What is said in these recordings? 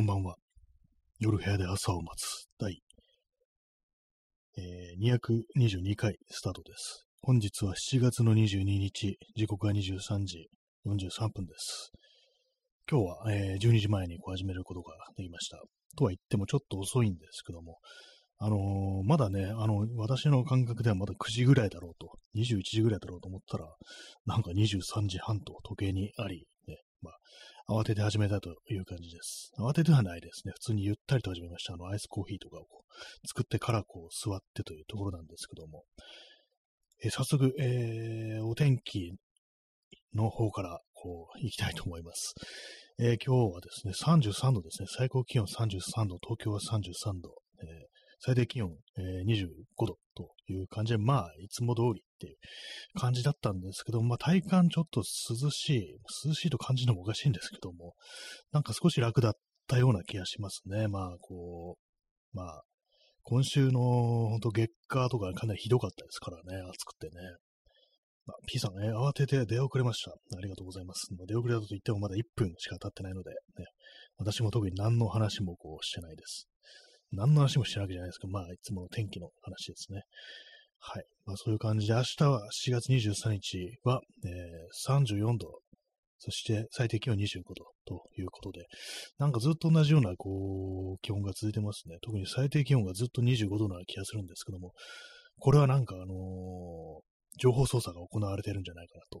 こんばんは。夜部屋で朝を待つ第、えー、222回スタートです。本日は7月の22日、時刻は23時43分です。今日は、えー、12時前にこう始めることができました。とは言ってもちょっと遅いんですけども、あのー、まだね、あの、私の感覚ではまだ9時ぐらいだろうと、21時ぐらいだろうと思ったら、なんか23時半と時計にあり、ね、まあ、慌てて始めたという感じです。慌ててはないですね。普通にゆったりと始めました。あの、アイスコーヒーとかをこう作ってからこう座ってというところなんですけども、え、早速、えー、お天気の方からこう行きたいと思います。えー、今日はですね、33度ですね。最高気温33度、東京は33度、え、最低気温、えー、25度という感じで、まあ、いつも通りっていう感じだったんですけど、まあ、体感ちょっと涼しい、涼しいと感じるのもおかしいんですけども、なんか少し楽だったような気がしますね。まあ、こう、まあ、今週の本当月下とかかなりひどかったですからね、暑くてね。まあ、P さんね、慌てて出遅れました。ありがとうございます。出遅れたと言ってもまだ1分しか経ってないので、ね、私も特に何の話もこうしてないです。何の話もしてるわけじゃないですけど、まあ、いつもの天気の話ですね。はい。まあ、そういう感じで、明日は4月23日は、えー、34度、そして最低気温25度ということで、なんかずっと同じような、こう、気温が続いてますね。特に最低気温がずっと25度な気がするんですけども、これはなんか、あのー、情報操作が行われてるんじゃないかなと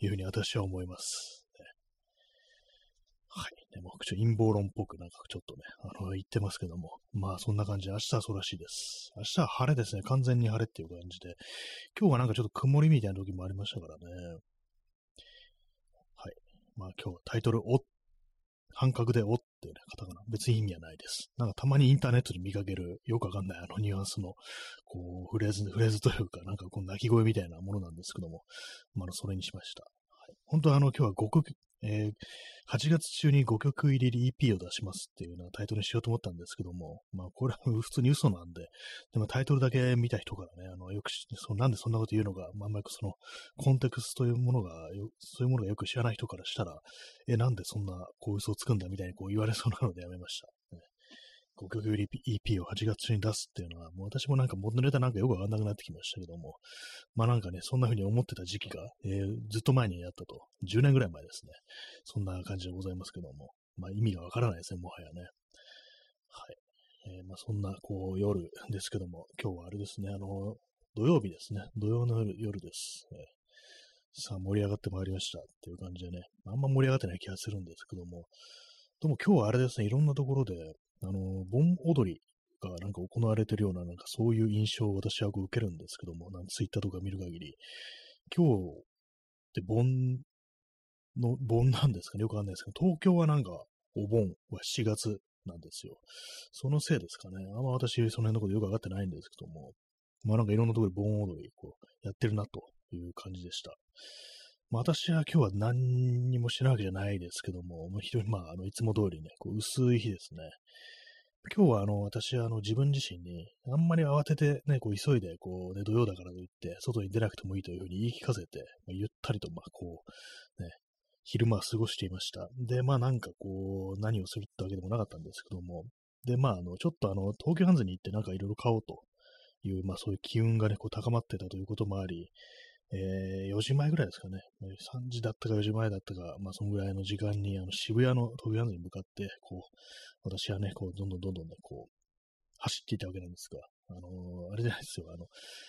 いうふうに私は思います。はい。ね、もう陰謀論っぽくなんかちょっとね、あの、言ってますけども。まあ、そんな感じで、明日はそうらしいです。明日は晴れですね。完全に晴れっていう感じで。今日はなんかちょっと曇りみたいな時もありましたからね。はい。まあ、今日はタイトル、お、半角でおっていうね、カタカナ。別に意味はないです。なんかたまにインターネットで見かける、よくわかんないあのニュアンスの、こう、フレーズ、フレーズというか、なんかこう、鳴き声みたいなものなんですけども、まあ、それにしました。はい、本当はあの、今日は5曲、えー、8月中に5曲入り EP を出しますっていうようなタイトルにしようと思ったんですけども、まあこれは普通に嘘なんで、でもタイトルだけ見た人からね、あの、よくそなんでそんなこと言うのが、まあ、あんまりその、コンテクストというものが、そういうものがよく知らない人からしたら、え、なんでそんな、こう嘘をつくんだみたいにこう言われそうなのでやめました。ね5曲売り EP を8月中に出すっていうのは、もう私もなんか元ネタなんかよくわかんなくなってきましたけども、まあなんかね、そんな風に思ってた時期が、えー、ずっと前にやったと、10年ぐらい前ですね。そんな感じでございますけども、まあ意味がわからないですね、もはやね。はい。えー、まあそんな、こう、夜ですけども、今日はあれですね、あの、土曜日ですね。土曜の夜夜です、えー。さあ、盛り上がってまいりましたっていう感じでね、あんま盛り上がってない気がするんですけども、でも今日はあれですね、いろんなところで、あの、盆踊りがなんか行われてるような、なんかそういう印象を私は受けるんですけども、なんツイッターとか見る限り、今日って盆の、盆なんですかね？よくわかんないですけど、東京はなんかお盆は7月なんですよ。そのせいですかね。あんま私その辺のことよくわかってないんですけども、まあなんかいろんなところで盆踊りこうやってるなという感じでした。私は今日は何にもしてないわけじゃないですけども、非常にまあ、あの、いつも通りね、こう薄い日ですね。今日はあの、私はあの、自分自身に、あんまり慌ててね、こう急いで、こうね、土曜だからといって、外に出なくてもいいというふうに言い聞かせて、まあ、ゆったりと、まあ、こう、ね、昼間は過ごしていました。で、まあなんかこう、何をするってわけでもなかったんですけども、で、まああの、ちょっとあの、東京ハンズに行ってなんかいろいろ買おうという、まあそういう機運がね、こう高まってたということもあり、えー、4時前ぐらいですかね。3時だったか4時前だったか、まあ、そのぐらいの時間に、あの、渋谷の飛びに向かって、こう、私はね、こう、どんどんどんどんね、こう、走っていたわけなんですが、あのー、あれじゃないですよ、あの、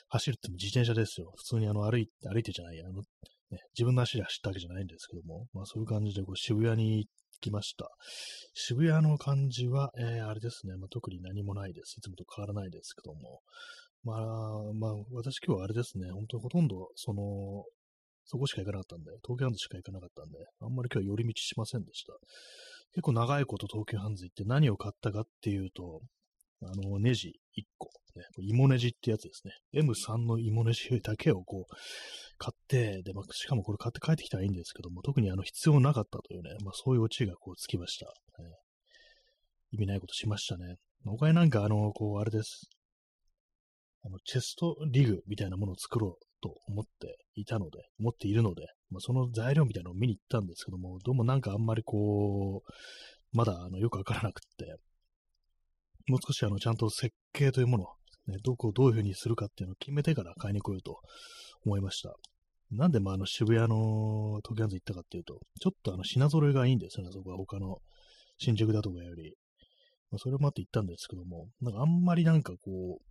走るっても自転車ですよ。普通にあの、歩いて、歩いてじゃない、あの、ね、自分の足で走ったわけじゃないんですけども、まあそういう感じでこう渋谷に行きました。渋谷の感じは、えー、あれですね、まあ、特に何もないです。いつもと変わらないですけども、まあ、まあ、私今日はあれですね、本当ほとんど、その、そこしか行かなかったんで、東京ハンズしか行かなかったんで、あんまり今日は寄り道しませんでした。結構長いこと東京ハンズ行って何を買ったかっていうと、あの、ネジ1個、ね、芋ネジってやつですね。M3 の芋ネジだけをこう、買って、で、まあ、しかもこれ買って帰ってきたらいいんですけども、特にあの、必要なかったというね、まあ、そういうオチがこう、つきました。ね、意味ないことしましたね。他になんかあの、こう、あれです。あの、チェストリグみたいなものを作ろうと思っていたので、思っているので、まあ、その材料みたいなのを見に行ったんですけども、どうもなんかあんまりこう、まだあのよくわからなくって、もう少しあのちゃんと設計というもの、ね、どこをどういうふうにするかっていうのを決めてから買いに来ようと思いました。なんでまああの渋谷のトキャンズ行ったかっていうと、ちょっとあの品揃えがいいんですよね、そこは他の新宿だとかより。まあ、それもあって行ったんですけども、なんかあんまりなんかこう、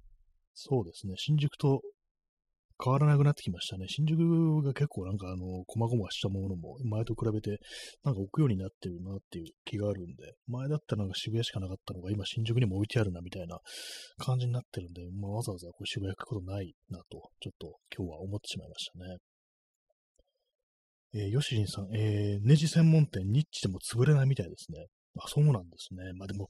そうですね、新宿と変わらなくなってきましたね。新宿が結構なんかあの、細々したものも前と比べてなんか置くようになってるなっていう気があるんで、前だったらなんか渋谷しかなかったのが今新宿にも置いてあるなみたいな感じになってるんで、まあ、わざわざこう渋谷行くことないなと、ちょっと今日は思ってしまいましたね。えー、ヨシリンさん、えー、ネジ専門店ニッチでも潰れないみたいですね。あ、そうなんですね。まあでも、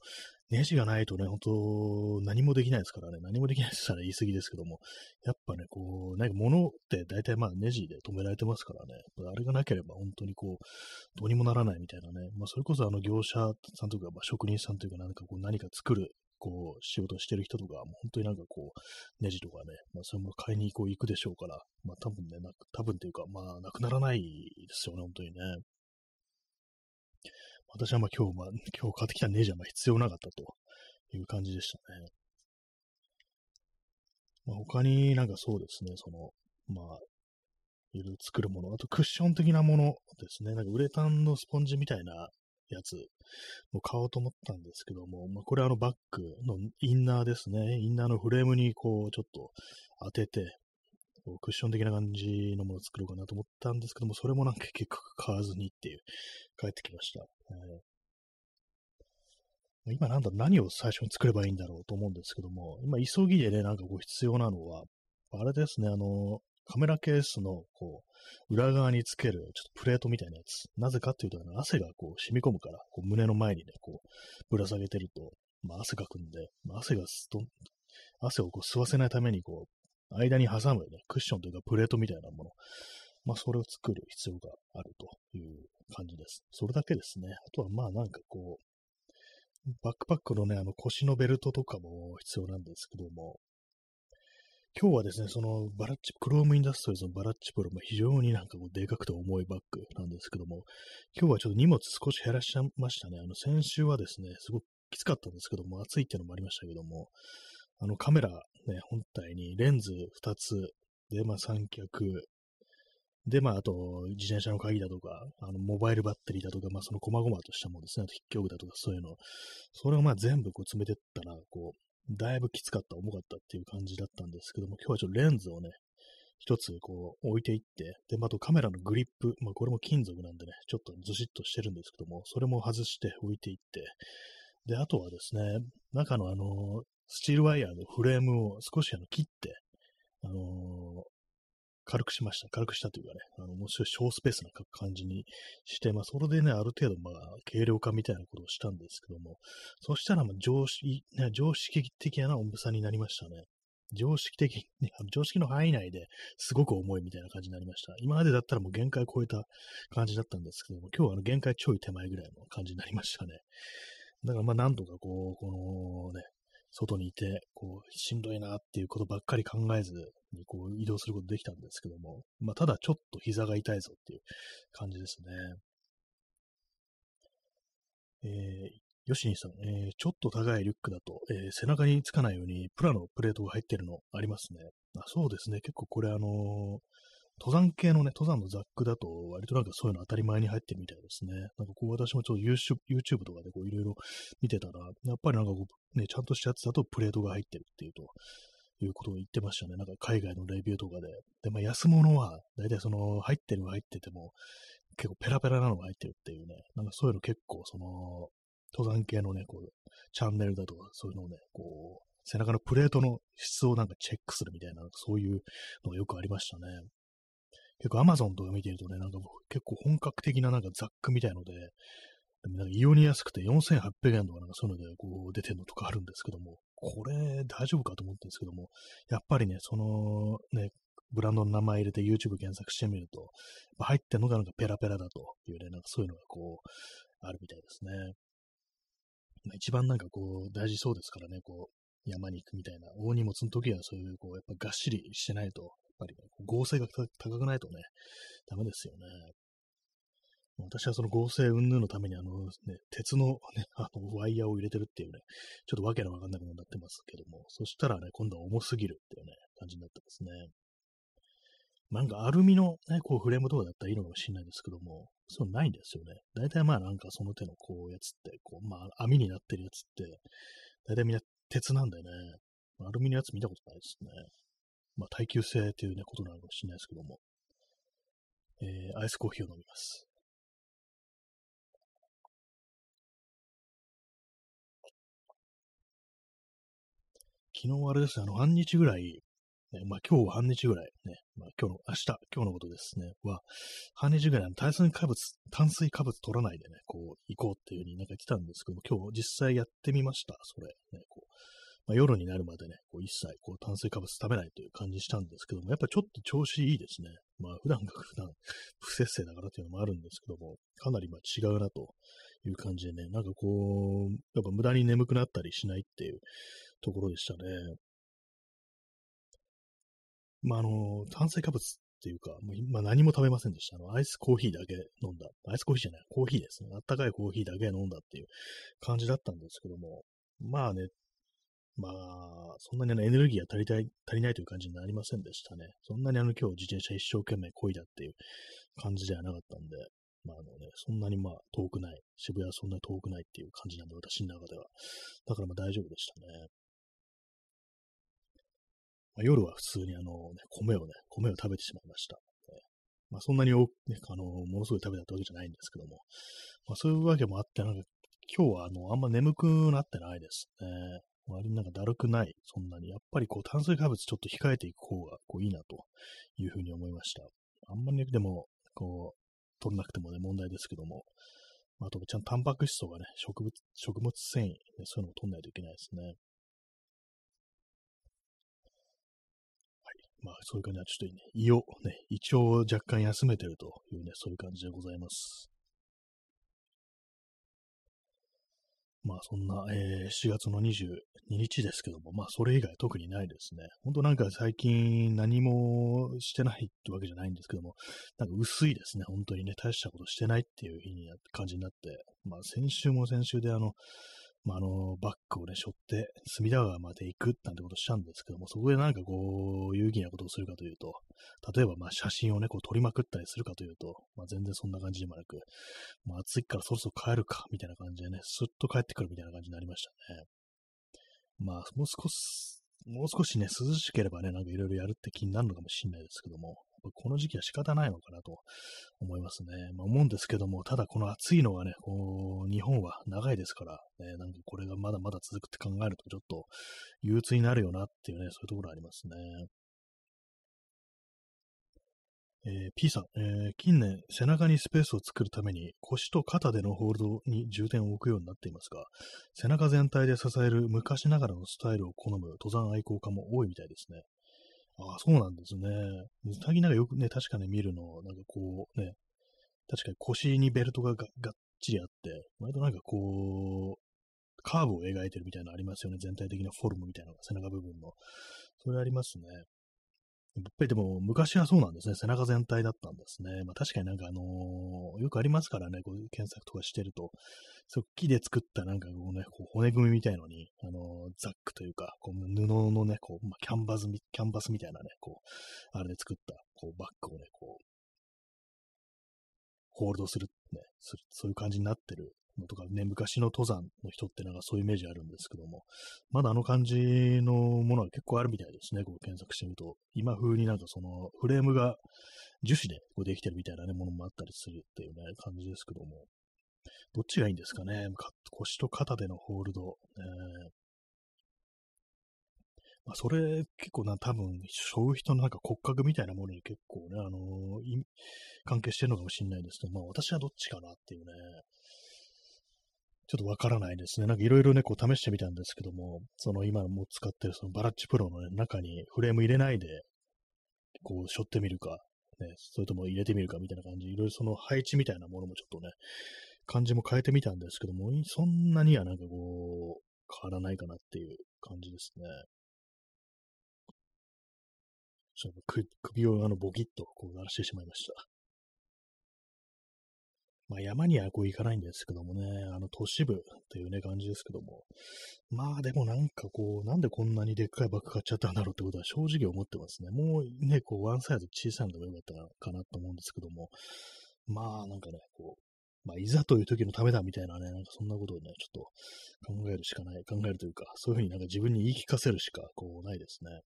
ネジがないとね、本当何もできないですからね。何もできないって言ったら言い過ぎですけども、やっぱね、こう、なんか物って大体まあネジで止められてますからね。あれがなければ本当にこう、どうにもならないみたいなね。まあそれこそあの業者さんとか、まあ、職人さんというか何かこう何か作るこう、仕事してる人とか、もう本当になんかこう、ネジとかね、まあ、そういうもの買いにこう行くでしょうから、まあ、多分ね、な多分というか、まあ、なくならないですよね、本当にね。私はまあ今日、まあ、今日買ってきたネジはまあ必要なかったという感じでしたね。まあ、他になんかそうですね、その、まあ、いろいろ作るもの、あとクッション的なものですね、なんかウレタンのスポンジみたいなやつを買おうと思ったんですけども、まあ、これあのバッグのインナーですね、インナーのフレームにこうちょっと当てて、こうクッション的な感じのものを作ろうかなと思ったんですけども、それもなんか結局買わずにっていう、帰ってきました。えー今なんだ、何を最初に作ればいいんだろうと思うんですけども、今急ぎでね、なんかこう必要なのは、あれですね、あの、カメラケースの、こう、裏側につける、ちょっとプレートみたいなやつ。なぜかっていうと、汗がこう染み込むから、こう胸の前にね、こう、ぶら下げてると、まあ汗かくんで、まあ、汗がすと、汗をこう吸わせないために、こう、間に挟むね、クッションというかプレートみたいなもの。まあ、それを作る必要があるという感じです。それだけですね。あとは、まあ、なんかこう、バックパックのね、あの腰のベルトとかも必要なんですけども、今日はですね、そのバラッチ、クロームインダストリーズのバラッチプロも非常になんかこうでかくて重いバッグなんですけども、今日はちょっと荷物少し減らしましたね。あの先週はですね、すごくきつかったんですけども、暑いっていうのもありましたけども、あのカメラね、本体にレンズ2つ、で、まあ三脚、で、まあ、あと、自転車の鍵だとか、あの、モバイルバッテリーだとか、まあ、その細々としたものですね、あと筆記具だとか、そういうの。それをま、全部こう詰めてったら、こう、だいぶきつかった、重かったっていう感じだったんですけども、今日はちょっとレンズをね、一つこう置いていって、で、まあ、あとカメラのグリップ、まあ、これも金属なんでね、ちょっとずしっとしてるんですけども、それも外して置いていって、で、あとはですね、中のあの、スチールワイヤーのフレームを少しあの切って、あのー、軽くしました。軽くしたというかね、あの、もう少し小スペースな感じにして、まあ、それでね、ある程度、まあ、軽量化みたいなことをしたんですけども、そしたら、まあ、常識、ね、常識的な重さになりましたね。常識的、ね、常識の範囲内ですごく重いみたいな感じになりました。今までだったらもう限界を超えた感じだったんですけども、今日はあの限界ちょい手前ぐらいの感じになりましたね。だからまあなんとかこう、このね、外にいて、こう、しんどいなっていうことばっかり考えずに、こう、移動することできたんですけども、まあ、ただちょっと膝が痛いぞっていう感じですね。えー、ヨシニさん、えー、ちょっと高いリュックだと、えー、背中につかないようにプラのプレートが入ってるのありますね。あそうですね。結構これあのー、登山系のね、登山のザックだと、割となんかそういうの当たり前に入ってるみたいですね。なんかこう私もちょっと YouTube とかでこういろいろ見てたら、やっぱりなんかこう、ね、ちゃんとしたやつだとプレートが入ってるっていうと、いうことを言ってましたね。なんか海外のレビューとかで。で、まあ安物は、だいたいその入ってるは入ってても、結構ペラペラなのが入ってるっていうね。なんかそういうの結構その、登山系のね、こう、チャンネルだとか、そういうのをね、こう、背中のプレートの質をなんかチェックするみたいな、そういうのがよくありましたね。結構 Amazon とか見てるとね、なんか結構本格的ななんかザックみたいので、なんか異様に安くて4800円とかなんかそういうのでこう出てるのとかあるんですけども、これ大丈夫かと思ってるんですけども、やっぱりね、そのね、ブランドの名前入れて YouTube 検索してみると、入ってるのがなんかペラペラだというね、なんかそういうのがこう、あるみたいですね。まあ、一番なんかこう、大事そうですからね、こう、山に行くみたいな、大荷物の時はそういう、こう、やっぱがっしりしてないと、ぱりね、合成が高くないとね、ダメですよね。私はその合成云々のためにあの、ね、鉄のね、あの、ワイヤーを入れてるっていうね、ちょっとわけのわかんないことになってますけども、そしたらね、今度は重すぎるっていうね、感じになってますね。なんかアルミのね、こうフレームとかだったらいいのかもしれないですけども、そうないんですよね。大体まあなんかその手のこうやつって、こう、まあ網になってるやつって、大体みんな鉄なんでね、アルミのやつ見たことないですね。まあ耐久性っていうね、ことなのかもしれないですけども。えー、アイスコーヒーを飲みます。昨日あれですね、あの、半日ぐらい、ね、まあ今日は半日ぐらい、ね、まあ今日の、明日、今日のことですね、は、半日ぐらい炭水化物、炭水化物取らないでね、こう、行こうっていう風になんか言ってたんですけども、今日実際やってみました、それ。ね、こうまあ、夜になるまでね、こう一切こう炭水化物食べないという感じしたんですけども、やっぱちょっと調子いいですね。まあ普段が普段 不節制だからっていうのもあるんですけども、かなりまあ違うなという感じでね、なんかこう、やっぱ無駄に眠くなったりしないっていうところでしたね。まあ、あの、炭水化物っていうか、もう今何も食べませんでした。あの、アイスコーヒーだけ飲んだ。アイスコーヒーじゃない、コーヒーですね。あったかいコーヒーだけ飲んだっていう感じだったんですけども、まあね、まあ、そんなにあのエネルギーが足りたい、足りないという感じになりませんでしたね。そんなにあの今日自転車一生懸命漕いだっていう感じではなかったんで、まああのね、そんなにまあ遠くない、渋谷はそんなに遠くないっていう感じなんで、私の中では。だからまあ大丈夫でしたね。まあ、夜は普通にあの、ね、米をね、米を食べてしまいました。まあ、そんなに多く、ね、あの、ものすごい食べたってわけじゃないんですけども、まあ、そういうわけもあって、なんか、今日はあの、あんま眠くなってないですね。割になんかだるくない、そんなに。やっぱりこう、炭水化物ちょっと控えていく方が、こう、いいなというふうに思いました。あんまりねでも、こう、取らなくてもね、問題ですけども、あと、ちゃんとタンパク質とかね、植物、食物繊維、ね、そういうのも取んないといけないですね。はいまあ、そういう感じは、ちょっといいね、胃をね、胃腸を若干休めてるというね、そういう感じでございます。まあ、そんな、えー、7月の22日ですけども、まあ、それ以外特にないですね。ほんとなんか最近何もしてないってわけじゃないんですけども、なんか薄いですね。本当にね、大したことしてないっていう日に感じになって、まあ、先週も先週であの、まあ、あの、バッグをね、背負って、隅田川まで行くなんてことしたんですけども、そこでなんかこう、有意義なことをするかというと、例えばまあ写真をね、こう撮りまくったりするかというと、まあ全然そんな感じでもなく、まあ暑いからそろそろ帰るか、みたいな感じでね、スッと帰ってくるみたいな感じになりましたね。まあ、もう少し、もう少しね、涼しければね、なんかいろいろやるって気になるのかもしれないですけども、この時期は仕方ないのかなと思いますね。まあ、思うんですけども、ただこの暑いのがね、こう日本は長いですから、ね、なんかこれがまだまだ続くって考えると、ちょっと憂鬱になるよなっていうね、そういうところありますね。えー、P さん、えー、近年背中にスペースを作るために腰と肩でのホールドに重点を置くようになっていますが、背中全体で支える昔ながらのスタイルを好む登山愛好家も多いみたいですね。ああ、そうなんですね。たきなんかよくね、確かね見るの、なんかこうね、確かに腰にベルトがががっちりあって、割となんかこう、カーブを描いてるみたいなのありますよね。全体的なフォルムみたいなのが背中部分の。それありますね。やっぱりでも昔はそうなんですね。背中全体だったんですね。まあ確かになんかあのー、よくありますからね、こういう検索とかしてると、そう木で作ったなんかこうね、こう骨組みみたいのに、あのー、ザックというか、こう布のね、こう、まあ、キャンバスみ、キャンバスみたいなね、こう、あれで作った、こうバッグをね、こう、ホールドする、ね、そういう感じになってるとかね、昔の登山の人ってなんかそういうイメージあるんですけども、まだあの感じのものは結構あるみたいですね、こう検索してみると。今風になんかそのフレームが樹脂でこうできてるみたいなね、ものもあったりするっていうね、感じですけども。どっちがいいんですかね？腰と肩でのホールド。えーまあ、それ結構な、多分、背負う人のなんか骨格みたいなものに結構ね、あのー、関係してるのかもしれないですけど、まあ私はどっちかなっていうね、ちょっとわからないですね。なんかいろいろね、こう試してみたんですけども、その今も使ってるそのバラッチプロの、ね、中にフレーム入れないで、こう、背負ってみるか、ね、それとも入れてみるかみたいな感じ、いろいろその配置みたいなものもちょっとね、感じも変えてみたんですけども、そんなにはなんかこう、変わらないかなっていう感じですね。首をあのボキッとこう鳴らしてしまいました。まあ山にはこう行かないんですけどもね、あの都市部っていうね感じですけども、まあでもなんかこう、なんでこんなにでっかいバッグ買っちゃったんだろうってことは正直思ってますね。もうね、こうワンサイズ小さいのでもよかったかなと思うんですけども、まあなんかね、こう、まあいざという時のためだみたいなね、なんかそんなことをね、ちょっと考えるしかない、考えるというか、そういうふうになんか自分に言い聞かせるしかこうないですね。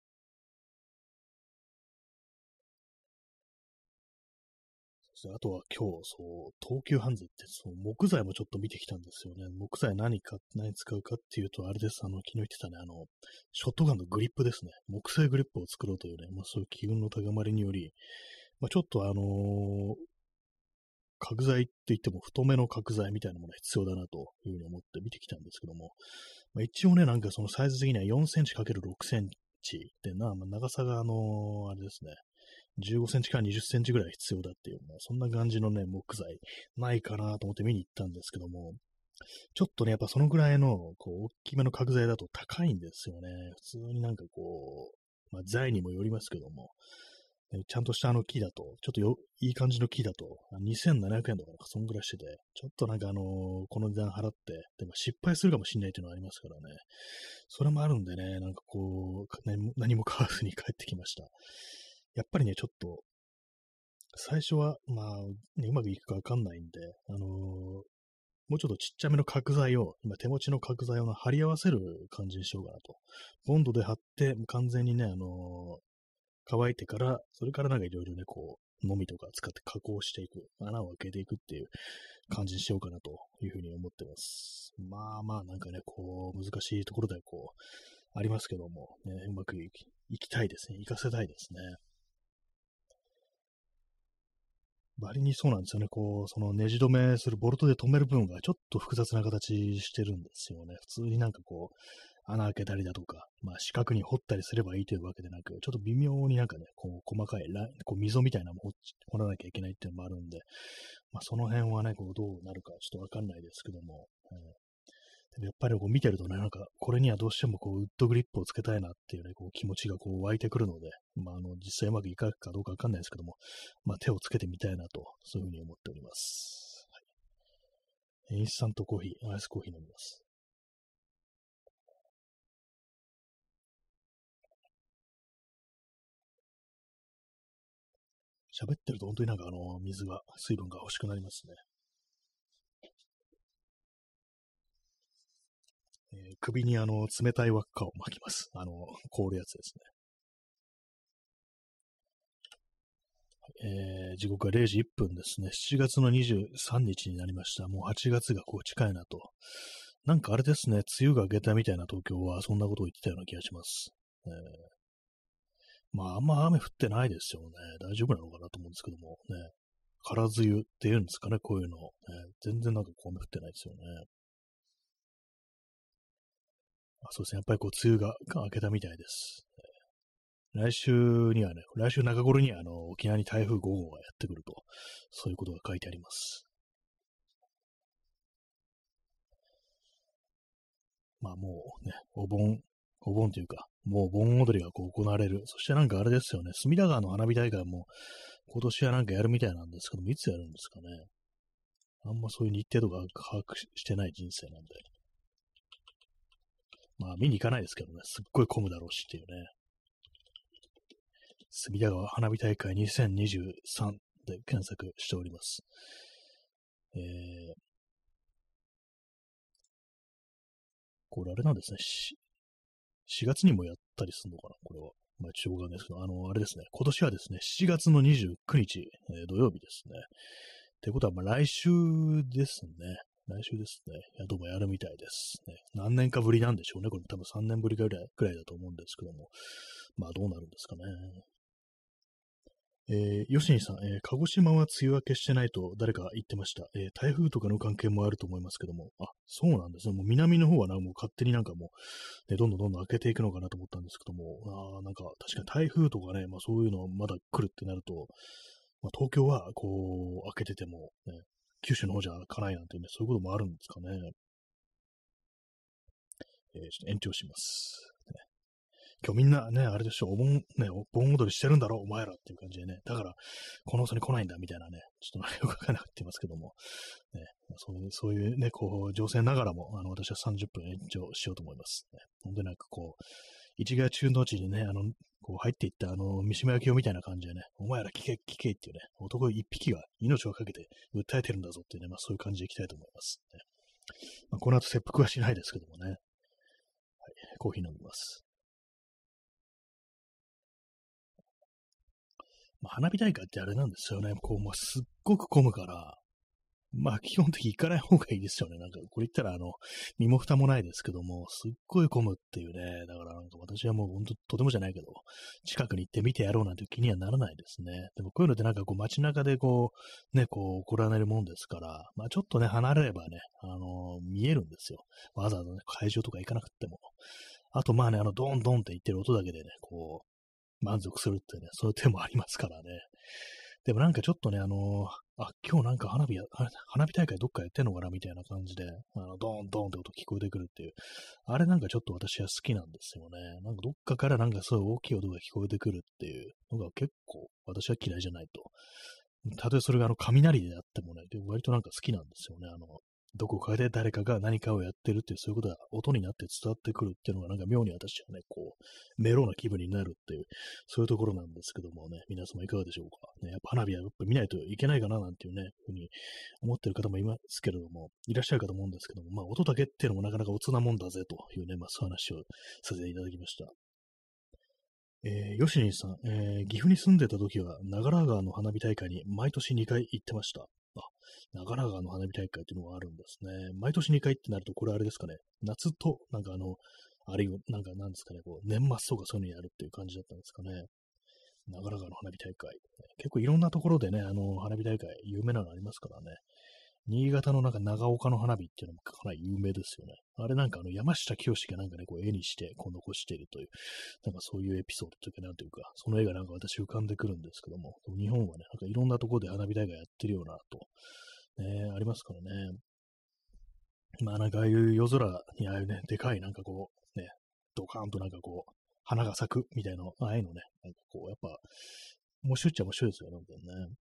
そあとは今日、そう、東急ハンズって、そう、木材もちょっと見てきたんですよね。木材何か、何使うかっていうと、あれです。あの、昨日言ってたね、あの、ショットガンのグリップですね。木製グリップを作ろうというね、まあそういう機運の高まりにより、まあちょっとあのー、角材って言っても太めの角材みたいなものが必要だなというふうに思って見てきたんですけども、まあ、一応ね、なんかそのサイズ的には4センチ ×6 センチでな、まあ、長さがあのー、あれですね、15センチから20センチぐらい必要だっていう、まあ、そんな感じのね、木材ないかなと思って見に行ったんですけども、ちょっとね、やっぱそのぐらいの、こう、大きめの角材だと高いんですよね。普通になんかこう、まあ、材にもよりますけども、ちゃんとしたあの木だと、ちょっとよいい感じの木だと、2700円とかなんかそんぐらいしてて、ちょっとなんかあのー、この値段払って、でも失敗するかもしんないっていうのがありますからね。それもあるんでね、なんかこう、ね、何も買わずに帰ってきました。やっぱりね、ちょっと、最初は、まあ、ね、うまくいくかわかんないんで、あのー、もうちょっとちっちゃめの角材を、今手持ちの角材を貼り合わせる感じにしようかなと。ボンドで貼って、完全にね、あのー、乾いてから、それからなんかいろいろね、こう、のみとか使って加工していく、穴を開けていくっていう感じにしようかなというふうに思ってます。まあまあ、なんかね、こう、難しいところでこう、ありますけども、ね、うまくいきたいですね。行かせたいですね。割にそうなんですよね。こう、そのネジ止めするボルトで止める部分がちょっと複雑な形してるんですよね。普通になんかこう、穴開けたりだとか、まあ四角に掘ったりすればいいというわけでなく、ちょっと微妙になんかね、こう細かいラこう溝みたいなのも掘らなきゃいけないっていうのもあるんで、まあその辺はね、こうどうなるかちょっとわかんないですけども、えーやっぱりこう見てるとね、なんか、これにはどうしてもこう、ウッドグリップをつけたいなっていうね、こう気持ちがこう湧いてくるので、まあ、あの、実際うまくいくかどうかわかんないですけども、まあ、手をつけてみたいなと、そういうふうに思っております。はい、インスタントコーヒー、アイスコーヒー飲みます。喋ってると本当になんかあの、水が、水分が欲しくなりますね。えー、首にあの、冷たい輪っかを巻きます。あの、凍るやつですね。えー、時刻は0時1分ですね。7月の23日になりました。もう8月がこう近いなと。なんかあれですね、梅雨が明けたみたいな東京はそんなことを言ってたような気がします。えー、まあ、あんま雨降ってないですよね。大丈夫なのかなと思うんですけどもね。空梅雨っていうんですかね、こういうの。ね、全然なんかこう雨降ってないですよね。あそうですね。やっぱりこう、梅雨が明けたみたいです。来週にはね、来週中頃にはあの沖縄に台風5号がやってくると、そういうことが書いてあります。まあもうね、お盆、お盆というか、もう盆踊りがこう行われる。そしてなんかあれですよね、隅田川の花火大会も今年はなんかやるみたいなんですけども、いつやるんですかね。あんまそういう日程とか把握してない人生なんで。まあ見に行かないですけどね、すっごい混むだろうしっていうね。隅田川花火大会2023で検索しております。えー、これあれなんですね。4月にもやったりするのかな？これは。まあ、一応わかんないですけど、あの、あれですね。今年はですね、7月の29日、えー、土曜日ですね。ってことは、まあ、来週ですね。来週ですね。宿もやるみたいです、ね。何年かぶりなんでしょうね。これ多分3年ぶりぐらいくらいだと思うんですけども。まあどうなるんですかね。えー、吉西さん、えー、鹿児島は梅雨明けしてないと誰か言ってました。えー、台風とかの関係もあると思いますけども、あ、そうなんですね。もう南の方はな、もう勝手になんかもう、ね、どんどんどんどん開けていくのかなと思ったんですけども、あなんか確かに台風とかね、まあそういうのまだ来るってなると、まあ、東京はこう開けてても、ね、九州の方じゃ開かないなんてね、そういうこともあるんですかね。えー、ちょっと延長します。ね、今日みんなね、あれでしょ、お盆、ね、お盆踊りしてるんだろ、お前らっていう感じでね、だから、この遅に来ないんだ、みたいなね、ちょっとよくわからなくってますけども、ね、そういう、そういうね、こう、情勢ながらも、あの、私は30分延長しようと思います。ね、本当になんかこう、一概中の地にね、あの、こう入っていったあの、三島由紀夫みたいな感じでね、お前ら聞け、聞けっていうね、男一匹が命をかけて訴えてるんだぞっていうね、まあそういう感じでいきたいと思います、ね。まあ、この後切腹はしないですけどもね。はい、コーヒー飲みます。まあ、花火大会ってあれなんですよね。こう、まあ、すっごく混むから、まあ、基本的に行かない方がいいですよね。なんか、これ言ったら、あの、身も蓋もないですけども、すっごい混むっていうね。だからなんか私はもう本当、とてもじゃないけど、近くに行って見てやろうなんて気にはならないですね。でもこういうのってなんかこう街中でこう、ね、こう、来られるもんですから、まあちょっとね、離れればね、あのー、見えるんですよ。わざわざね、会場とか行かなくても。あとまあね、あの、ドンドンって言ってる音だけでね、こう、満足するってね、そういう手もありますからね。でもなんかちょっとね、あのあ、今日なんか花火や、花火大会どっかやってんのかな？みたいな感じで、あの、ドーンドーンって音聞こえてくるっていう。あれなんかちょっと私は好きなんですよね。なんかどっかからなんかそういう大きい音が聞こえてくるっていうのが結構私は嫌いじゃないと。たとえそれがあの雷であってもね、割となんか好きなんですよね。あの、どこかで誰かが何かをやってるっていう、そういうことが音になって伝わってくるっていうのが、なんか妙に私はね、こう、メローな気分になるっていう、そういうところなんですけどもね、皆様いかがでしょうか。ね、やっぱ花火はやっぱ見ないといけないかななんていうね、ふうに思ってる方もいますけれども、いらっしゃるかと思うんですけども、まあ音だけっていうのもなかなかおつなもんだぜというね、まあそういう話をさせていただきました。えー、ヨシニさん、えー、岐阜に住んでた時は、長良川の花火大会に毎年2回行ってました。長良川の花火大会っていうのがあるんですね。毎年2回ってなると、これあれですかね。夏と、なんかあの、あるいは、なんかなんですかね、こう、年末とかそういうのやるっていう感じだったんですかね。長良川の花火大会。結構いろんなところでね、あの、花火大会、有名なのありますからね。新潟のなんか長岡の花火っていうのもかなり有名ですよね。あれなんかあの山下清がなんかね、こう絵にしてこう残しているという、なんかそういうエピソードというか、なんというか、その絵がなんか私浮かんでくるんですけども、日本はね、なんかいろんなところで花火大会やってるようなと、ね、ありますからね。まあなんかああいう夜空にああいうね、でかいなんかこう、ね、ドカーンとなんかこう、花が咲くみたいな、ああいうのね、なんかこう、やっぱ、面白いっちゃ面白いですよね、本当にね。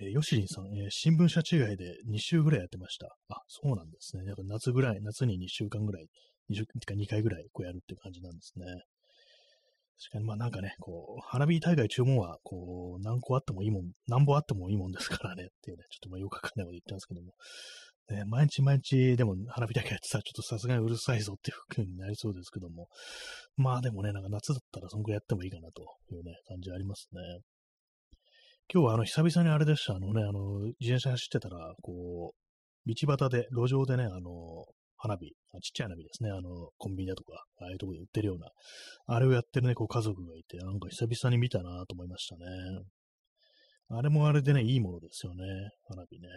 えー、ヨシリンさん、えー、新聞社違いで2週ぐらいやってました。あ、そうなんですね。やっぱ夏ぐらい、夏に2週間ぐらい、2週か2回ぐらいこうやるっていう感じなんですね。確かに、まあなんかね、こう、花火大会注文は、こう、何個あってもいいもん、何本あってもいいもんですからねっていうね、ちょっとまあよくわかんないこと言ってますけども、ね、毎日毎日でも花火大会やってたらちょっとさすがにうるさいぞっていう風になりそうですけども、まあでもね、なんか夏だったらそんくらいやってもいいかなというね、感じありますね。今日はあの、久々にあれでした。あのね、あの、自転車走ってたら、こう、道端で、路上でね、あの、花火、ちっちゃい花火ですね、あの、コンビニだとか、ああいうとこで売ってるような、あれをやってるね、こう家族がいて、なんか久々に見たなと思いましたね。あれもあれでね、いいものですよね、花火ね。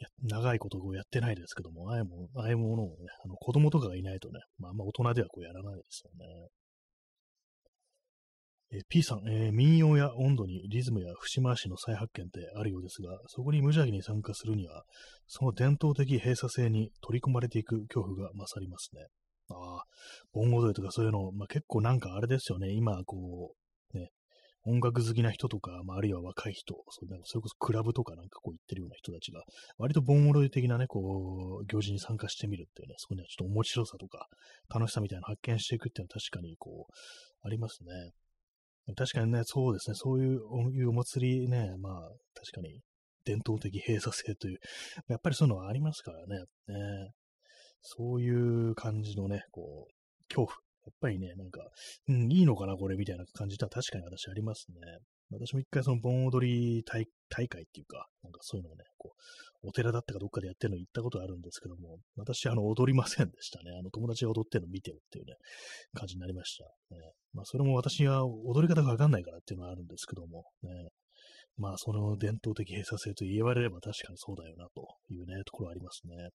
や長いことをやってないですけども、ああいうもああいうものをね、あの子供とかがいないとね、まあ、あんま大人ではこうやらないですよね。え P さん、えー、民謡や温度にリズムや節回しの再発見ってあるようですが、そこに無邪気に参加するには、その伝統的閉鎖性に取り込まれていく恐怖が勝りますね。ああ、盆踊りとかそういうの、まあ、結構なんかあれですよね、今、こう、ね、音楽好きな人とか、まあ、あるいは若い人、それそれこそクラブとかなんかこう行ってるような人たちが、割と盆踊り的なね、こう、行事に参加してみるっていうね、そこにはちょっと面白さとか、楽しさみたいなの発見していくっていうのは確かにこう、ありますね。確かにね、そうですね、そういういうお祭りね、まあ、確かに伝統的閉鎖性という、やっぱりそういうのはありますからね。ねそういう感じのね、こう、恐怖。やっぱりね、なんか、うん、いいのかな、これ、みたいな感じとは確かに私ありますね。私も一回その盆踊り大会っていうか、なんかそういうのをね、こう、お寺だったかどっかでやってるの行ったことあるんですけども、私、あの、踊りませんでしたね。あの、友達が踊ってるの見てるっていうね、感じになりました。ね、まあ、それも私は踊り方がわかんないからっていうのはあるんですけども、ね、まあ、その伝統的閉鎖性と言われれば確かにそうだよな、というね、ところありますね。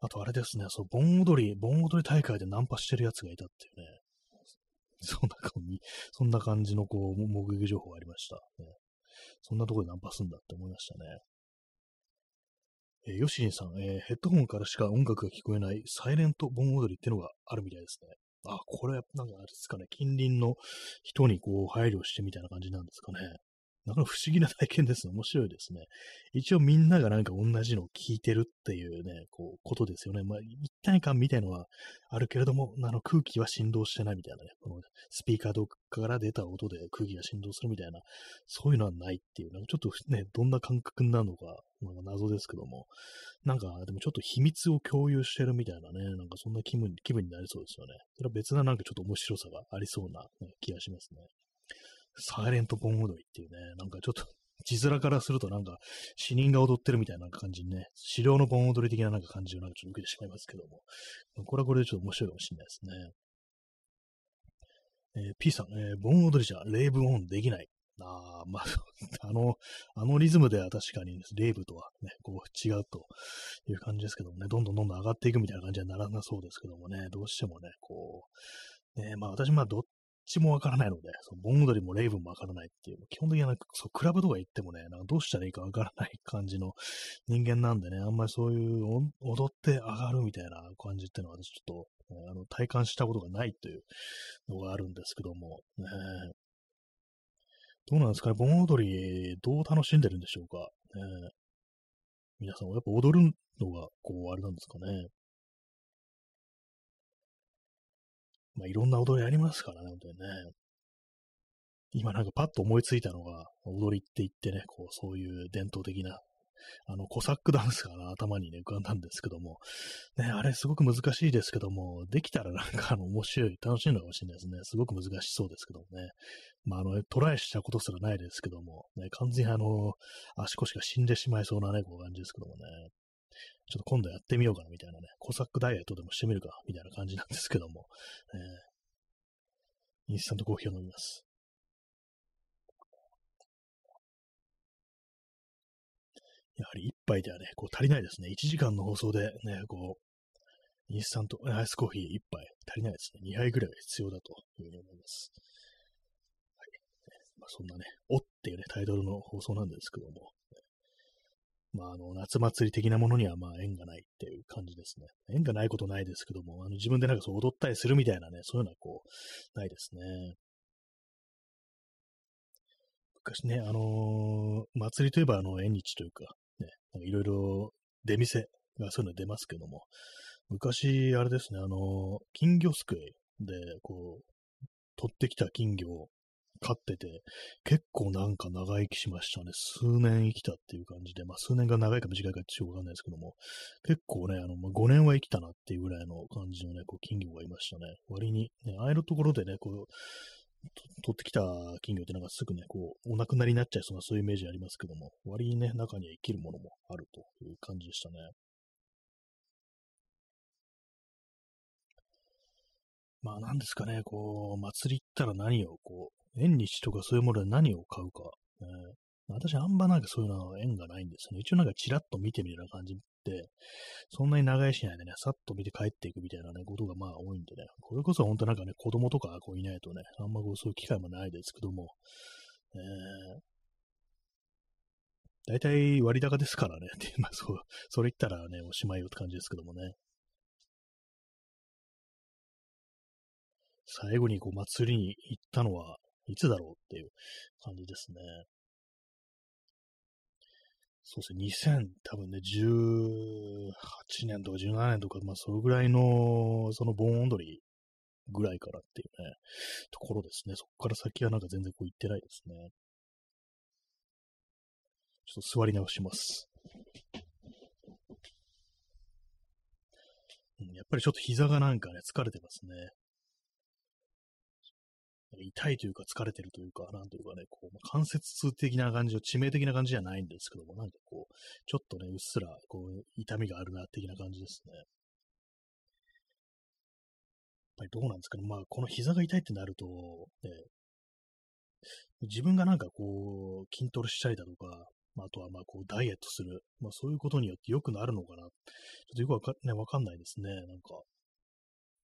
あとあれですね、そう、盆踊り、盆踊り大会でナンパしてる奴がいたっていうね、そんな感じ、そんな感じのこう、目撃情報がありました、ね。そんなところでナンパすんだって思いましたね。えー、ヨシンさん、えー、ヘッドホンからしか音楽が聞こえないサイレント盆踊りってのがあるみたいですね。あ、これ、なんかあれですかね、近隣の人にこう配慮してみたいな感じなんですかね。なかなか不思議な体験です。面白いですね。一応みんながなんか同じのを聞いてるっていうね、こう、ことですよね。まあ、一体感みたいのはあるけれども、あの空気は振動してないみたいなね、このスピーカーとかから出た音で空気が振動するみたいな、そういうのはないっていう、なんかちょっとね、どんな感覚になるのか、なんか謎ですけども、なんか、でもちょっと秘密を共有してるみたいなね、なんかそんな気分気分になりそうですよね。それは別ななんかちょっと面白さがありそうな、気がしますね。サイレント盆踊りっていうね、なんかちょっと 字面からするとなんか死人が踊ってるみたいな感じにね、資料の盆踊り的ななんか感じをなんかちょっと受けてしまいますけども、これはこれでちょっと面白いかもしれないですね。えー、P さん、えー、盆踊りじゃレイブオンできない。ああ、まあ、あの、あのリズムでは確かに、ね、レイブとはね、こう違うという感じですけどもね、どんどんどんどん上がっていくみたいな感じにはならなそうですけどもね、どうしてもね、こう、ね、まあ私まあどっちもわからないので、その盆踊りもレイブンもわからないっていう、基本的にはなんかそうクラブとか行ってもね、なんかどうしたらいいかわからない感じの人間なんでね、あんまりそういう踊って上がるみたいな感じっていうのは私ちょっと、ね、あの体感したことがないというのがあるんですけども、ね、どうなんですかね、盆踊りどう楽しんでるんでしょうか。ね、皆さんはやっぱ踊るのが、こう、あれなんですかね。まあ、いろんな踊りありますからね、本当にね。今なんかパッと思いついたのが、踊りって言ってね、こう、そういう伝統的な、あの、コサックダンスがな、頭にね、浮かんだんですけども、ね、あれすごく難しいですけども、できたらなんかあの、面白い、楽しいのかもしれないですね。すごく難しそうですけどもね。まあ、あの、トライしたことすらないですけども、ね、完全にあの、足腰が死んでしまいそうなね、こう感じですけどもね。ちょっと今度やってみようかなみたいなね、コサックダイエットでもしてみるかみたいな感じなんですけども、えー、インスタントコーヒーを飲みます。やはり一杯ではね、こう足りないですね。1時間の放送でね、こう、インスタントアイスコーヒー一杯足りないですね。2杯ぐらいは必要だというふうに思います。はい。まあ、そんなね、おっていうね、タイトルの放送なんですけども、まあ、あの、夏祭り的なものには、まあ、縁がないっていう感じですね。縁がないことないですけども、あの、自分でなんかそう踊ったりするみたいなね、そういうのはこう、ないですね。昔ね、あのー、祭りといえば、あの、縁日というか、ね、いろいろ出店がそういうの出ますけども、昔、あれですね、あのー、金魚すくいで、こう、取ってきた金魚を飼ってて、結構なんか長生きしましたね。数年生きたっていう感じで、まあ数年が長いか短いかちょってわかんないですけども、結構ね、あの、まあ、5年は生きたなっていうぐらいの感じのね、こう金魚がいましたね。割に、ね、ああいうところでね、こう、取ってきた金魚ってなんかすぐね、こう、お亡くなりになっちゃいそうなそういうイメージありますけども、割にね、中には生きるものもあるという感じでしたね。まあ何ですかね、こう、祭り行ったら何をこう、縁日とかそういうもので何を買うか。ね、私、あんまなんかそういうのは縁がないんですね。一応なんかチラッと見てみるような感じで、そんなに長いしないでね、さっと見て帰っていくみたいなね、ことがまあ多いんでね、これこそ本当なんかね、子供とかこういないとね、あんまこうそういう機会もないですけども、えー、大体割高ですからね、ってまあそう、それ言ったらね、おしまいよって感じですけどもね。最後にこう祭りに行ったのは、いつだろうっていう感じですね。そうですね、2000、多分ね、18年とか17年とか、まあ、それぐらいの、その盆踊りぐらいからっていうね、ところですね。そこから先はなんか全然こう行ってないですね。ちょっと座り直します。うん、やっぱりちょっと膝がなんかね、疲れてますね。痛いというか疲れてるというか、なんというかね、こう、関節痛的な感じの致命的な感じじゃないんですけども、なんかこう、ちょっとね、うっすら、こう、痛みがあるな、的な感じですね。やっぱりどうなんですかね。まあ、この膝が痛いってなると、ね、自分がなんかこう、筋トレしたりだとか、あとはまあこうダイエットする。まあそういうことによって良くなるのかな。ちょっとよくわか,、ね、わかんないですね。なんか、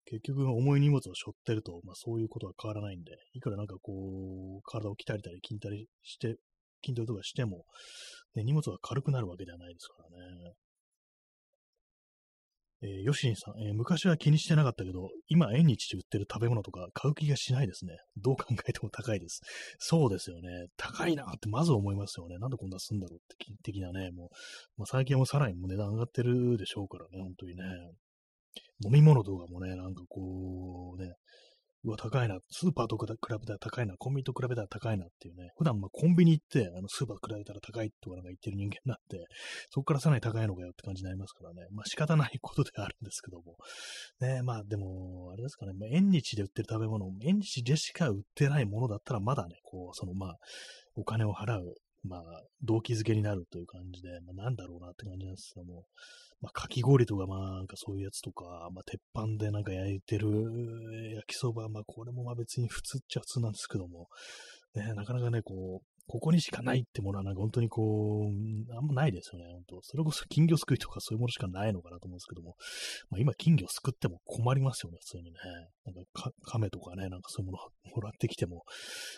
結局重い荷物を背負ってると、まあそういうことは変わらないんで、いくらなんかこう、体を鍛えたり筋トレして、筋トレとかしても、ね、荷物が軽くなるわけではないですからね。えー、ヨシンさん、えー、昔は気にしてなかったけど、今縁日で売ってる食べ物とか買う気がしないですね。どう考えても高いです。そうですよね。高いなってまず思いますよね。なんでこんなすんだろうって的なね、もう、まあ、最近はもうさらにも値段上がってるでしょうからね、本当にね。飲み物とかもね、なんかこうね、うわ、高いな。スーパーと比べたら高いな。コンビニと比べたら高いなっていうね。普段まあコンビニ行って、あのスーパーと比べたら高いとかなんか言ってる人間なんで、そこからさらに高いのかよって感じになりますからね。まあ仕方ないことではあるんですけども。ねまあでも、あれですかね。まあ、縁日で売ってる食べ物、縁日でしか売ってないものだったらまだね、こう、そのまあ、お金を払う、まあ、動機づけになるという感じで、まあなんだろうなって感じなんですけども。まあ、かき氷とか、まあ、なんかそういうやつとか、まあ、鉄板でなんか焼いてる焼きそば、まあ、これもまあ別に普通っちゃ普通なんですけども、ね、なかなかね、こう、ここにしかないってものは、なんか本当にこう、あんまないですよね、本当。それこそ金魚すくいとかそういうものしかないのかなと思うんですけども、まあ今金魚すくっても困りますよね、普通にね。なんか亀とかね、なんかそういうものもらってきても、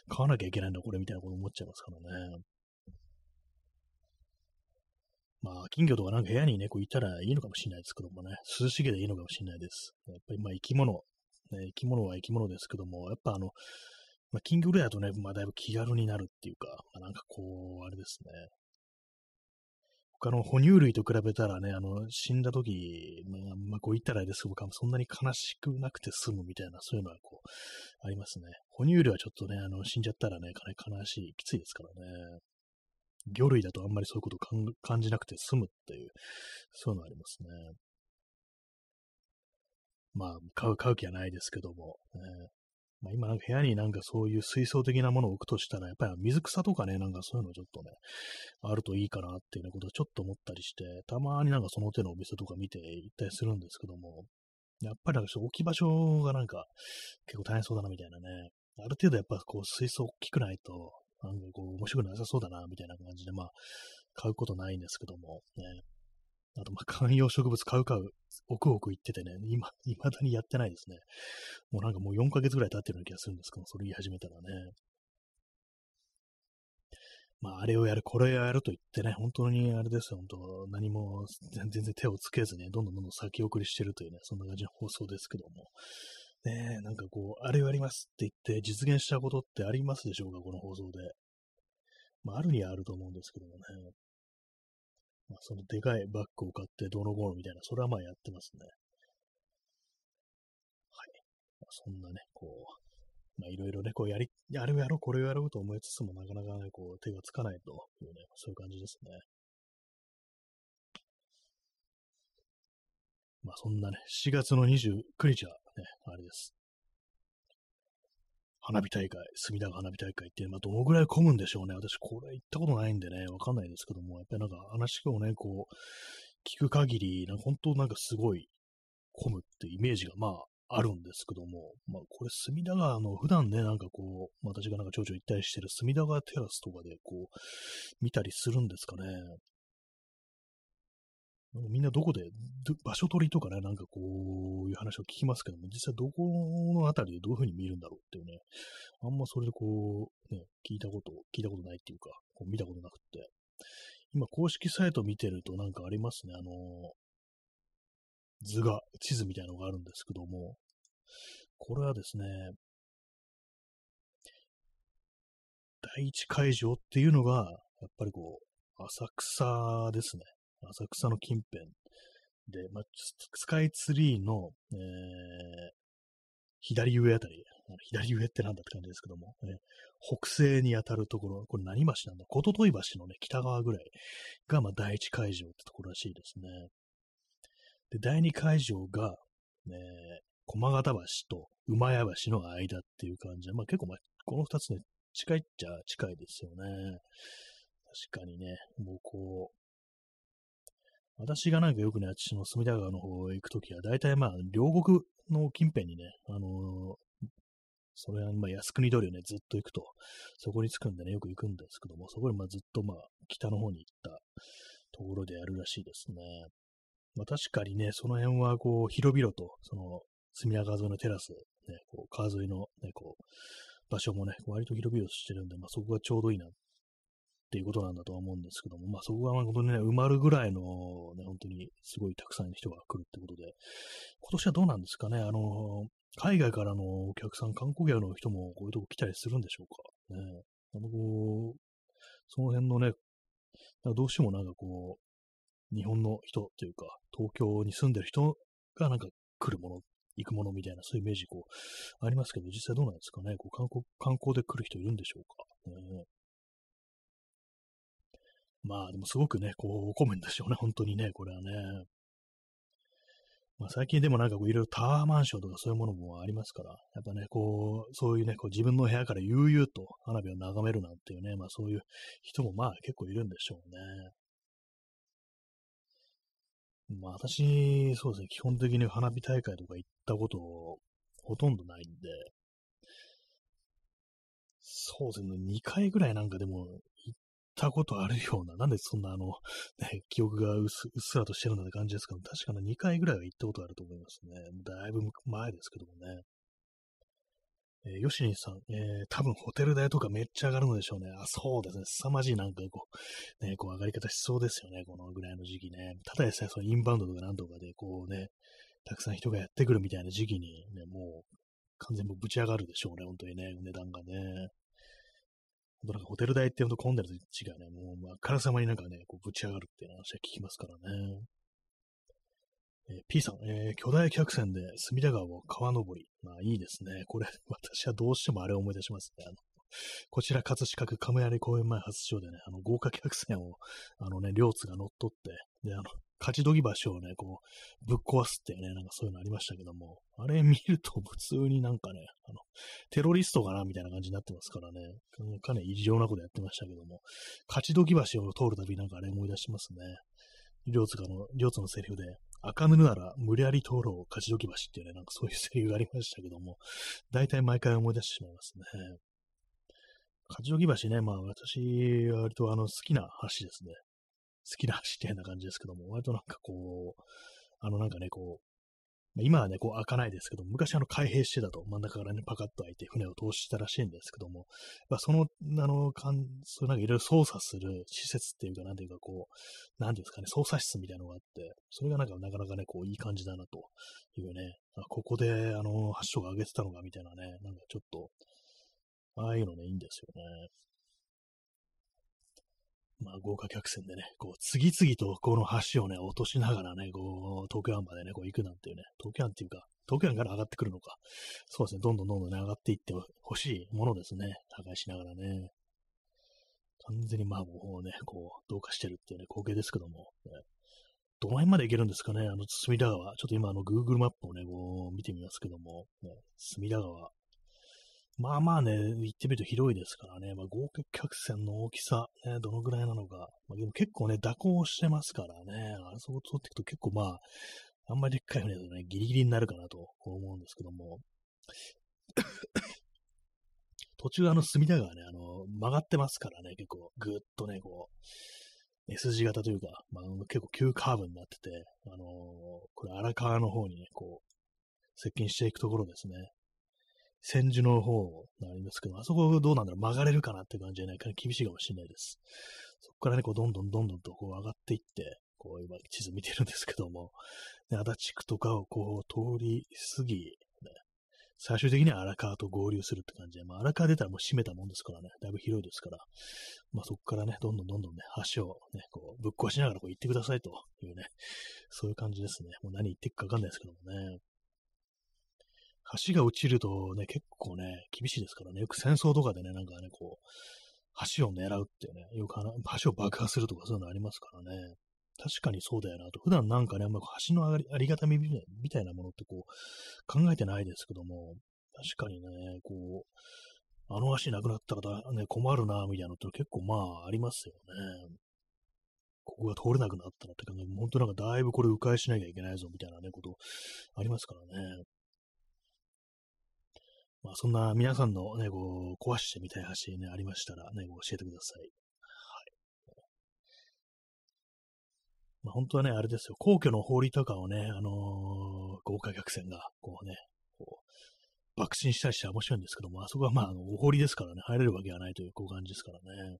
買わなきゃいけないんだ、これみたいなこと思っちゃいますからね。まあ、金魚とかなんか部屋にね、こういたらいいのかもしれないですけどもね、涼しげでいいのかもしれないです。やっぱりまあ生き物、ね、生き物は生き物ですけども、やっぱあの、まあ、金魚ぐらいだとね、まあだいぶ気軽になるっていうか、まあなんかこう、あれですね。他の哺乳類と比べたらね、あの、死んだ時、まあ、まあ、こう言ったらあれですけど、そんなに悲しくなくて済むみたいな、そういうのはこう、ありますね。哺乳類はちょっとね、あの、死んじゃったらね、かなり悲しい、きついですからね。魚類だとあんまりそういうことを感じなくて済むっていう、そういうのありますね。まあ、買う、買う気はないですけども、ね、まあ、今なんか部屋になんかそういう水槽的なものを置くとしたら、やっぱり水草とかね、なんかそういうのちょっとね、あるといいかなっていうようなことをちょっと思ったりして、たまになんかその手のお店とか見て行ったりするんですけども、やっぱりなんか置き場所がなんか結構大変そうだなみたいなね。ある程度やっぱこう水槽大きくないと、なんかこう、面白くなさそうだな、みたいな感じで、まあ、買うことないんですけども、ね。あと、まあ、観葉植物買う買う、奥々言っててね、今、未だにやってないですね。もうなんかもう4ヶ月ぐらい経ってるような気がするんですけど、それ言い始めたらね。まあ、あれをやる、これをやると言ってね、本当にあれですよ、本当何も全然手をつけずに、どんどんどんどん先送りしてるというね、そんな感じの放送ですけども。ねえ、なんかこう、あれをやりますって言って実現したことってありますでしょうか、この放送で。まあ、あるにはあると思うんですけどもね。まあ、そのでかいバッグを買ってどのゴールみたいな、それはまあやってますね。はい。まあ、そんなね、こう、まあいろいろね、こうやり、あれをやろう、これをやろうと思いつつも、なかなかね、こう手がつかないというね、そういう感じですね。まあそんなね、7月の29日はね、あれです。花火大会、隅田川花火大会って、まあ、どのぐらい混むんでしょうね。私、これ行ったことないんでね、わかんないですけども、やっぱりなんか話をね、こう、聞く限り、なんか本当なんかすごい混むってイメージが、まあ、あるんですけども、まあ、これ、隅田川の、普段ね、なんかこう、私がなんかちょいちょい行ったりしてる隅田川テラスとかで、こう、見たりするんですかね。みんなどこで、場所取りとかね、なんかこういう話を聞きますけども、実際どこのあたりでどういうふうに見るんだろうっていうね、あんまそれでこう、ね、聞いたこと、聞いたことないっていうか、こう見たことなくって、今公式サイト見てるとなんかありますね、あの、図が、地図みたいなのがあるんですけども、これはですね、第一会場っていうのが、やっぱりこう、浅草ですね。浅草の近辺。で、まあ、スカイツリーの、えー、左上あたり、左上ってなんだって感じですけども、えー、北西に当たるところ、これ何橋なんだ？琴戸橋のね、北側ぐらいが、まあ、第一会場ってところらしいですね。で、第二会場が、ね、駒形橋と馬屋橋の間っていう感じで、まあ結構、まあ、この二つね、近いっちゃ近いですよね。確かにね、もうこう、私がなんかよくね、あっちの隅田川の方へ行くときは、大体まあ、両国の近辺にね、あのー、それはまあ、靖国通りをね、ずっと行くと、そこに着くんでね、よく行くんですけども、そこにまあずっとまあ、北の方に行ったところでやるらしいですね。まあ確かにね、その辺はこう、広々と、その、隅田川沿いのテラス、ね、こう川沿いのね、こう、場所もね、割と広々としてるんで、まあそこがちょうどいいなっっていうことなんだとは思うんですけども、まあそこが本当にね、埋まるぐらいのね、本当にすごいたくさんの人が来るってことで、今年はどうなんですかね、あの、海外からのお客さん、観光客の人もこういうとこ来たりするんでしょうか？ね、あのこう、その辺のね、どうしてもなんかこう、日本の人というか、東京に住んでる人がなんか来るもの、行くものみたいな、そういうイメージこう、ありますけど、実際どうなんですかね？こう観光観光で来る人いるんでしょうか？ね、まあ、でもすごくね、こう、怒るんでしょうね、本当にね、これはね。まあ、最近でもなんかこういろいろタワーマンションとかそういうものもありますから、やっぱね、こう、そういうね、こう自分の部屋から悠々と花火を眺めるなんていうね、まあそういう人もまあ結構いるんでしょうね。まあ私、そうですね、基本的に花火大会とか行ったことほとんどないんで、そうですね、2回ぐらいなんかでもたことあるような、なんでそんなあの、ね、記憶がうっすらとしてるような感じですけど、確かに2回ぐらいは行ったことあると思いますね。だいぶ前ですけどもね。えー、ヨシニさん、えー、多分ホテル代とかめっちゃ上がるのでしょうね。あ、そうですね。凄まじいなんかこう、ね、こう上がり方しそうですよね。このぐらいの時期ね。ただでさえそのインバウンドとかなんとかで、こうね、たくさん人がやってくるみたいな時期にね、もう完全にぶち上がるでしょうね。本当にね、値段がね。本当なんかホテル代ってほんと混んでると違うね。もう、まあ、からさまになんかね、こうぶち上がるっていう話は聞きますからね。えー、P さん、えー、巨大客船で隅田川を川登り。まあいいですね。これ、私はどうしてもあれを思い出しますね。あのこちら、葛飾区亀有公園前発祥でね、あの、豪華客船を、あのね、両津が乗っ取って、で、あの、勝どぎ橋をね、こう、ぶっ壊すっていうね、なんかそういうのありましたけども、あれ見ると普通になんかね、あの、テロリストかなみたいな感じになってますからね、かなり異常なことやってましたけども、勝どぎ橋を通るたびなんかあれ思い出しますね。両津の、両津のセリフで、赤布なら無理やり通ろう勝ちどき橋っていうね、なんかそういうセリフがありましたけども、大体毎回思い出してしまいますね。勝ちどき橋ね、まあ私、割とあの好きな橋ですね。好きな橋って変な感じですけども、割となんかこう、あのなんかね、こう、今はね、こう開かないですけど、昔あの開閉してたと、真ん中からね、パカッと開いて船を通したらしいんですけどもま、その、あの、かんそうなんかいろいろ操作する施設っていうか、なんていうかこう、なんていうんですかね、操作室みたいなのがあって、それがなんかなかなかね、こういい感じだなというね、あここであの、発祥が上げてたのかみたいなね、なんかちょっと、ああいうのね、いいんですよね。まあ、豪華客船でね、こう、次々とこの橋をね、落としながらね、こう、東京湾までね、こう行くなんていうね、東京湾っていうか、東京湾から上がってくるのか。そうですね、どんどんどんどんね、上がっていってほしいものですね。破壊しながらね。完全にまあもうね、こう、同化してるっていうね、光景ですけども、ね、どの辺まで行けるんですかね、あの、隅田川。ちょっと今、あの、Google マップをね、こう、見てみますけども、ね、隅田川。まあまあね、行ってみると広いですからね、まあ、合計客船の大きさ、ね、どのぐらいなのか、まあ、でも結構ね、蛇行してますからね、あそこ通っていくと結構まあ、あんまりでっかい船だとね、ギリギリになるかなと思うんですけども、途中あの隅田川ね、あの、曲がってますからね、結構ぐっとね、こう、S 字型というか、まあ、結構急カーブになってて、あのー、これ荒川の方にね、こう、接近していくところですね。千住の方なりますけど、あそこどうなんだろう、曲がれるかなって感じじゃないか厳しいかもしれないです。そこからね、こう、どんどんどんどんとこう上がっていって、こう、今、地図見てるんですけども、ね、足立区とかをこう、通り過ぎ、ね、最終的には荒川と合流するって感じで、まあ、荒川出たらもう閉めたもんですからね、だいぶ広いですから、まあ、そこからね、どんどんどんどんね、橋をね、こう、ぶっ壊しながらこう行ってくださいというね、そういう感じですね。もう何言っていくかわかんないですけどもね。橋が落ちるとね、結構ね、厳しいですからね、よく戦争とかでね、なんかね、こう、橋を狙うっていうね、よく橋を爆破するとかそういうのありますからね。確かにそうだよなと。普段なんかね、あんま橋のありありがたみみたいなものってこう、考えてないですけども、確かにね、こう、あの橋なくなったらね、困るな、みたいなのって結構まあありますよね。ここが通れなくなったらってかね、本当なんかだいぶこれ迂回しなきゃいけないぞ、みたいなね、ことありますからね。まあ、そんな皆さんのね、こう、壊してみたい橋ね、ありましたらね、教えてください。はい。まあ、本当はね、あれですよ、皇居の法とかをね、あのー、豪華客船が、こうね、こう、爆心したりして面白いんですけども、あそこはまあ、あの、お堀ですからね、入れるわけがないという、こう感じですからね。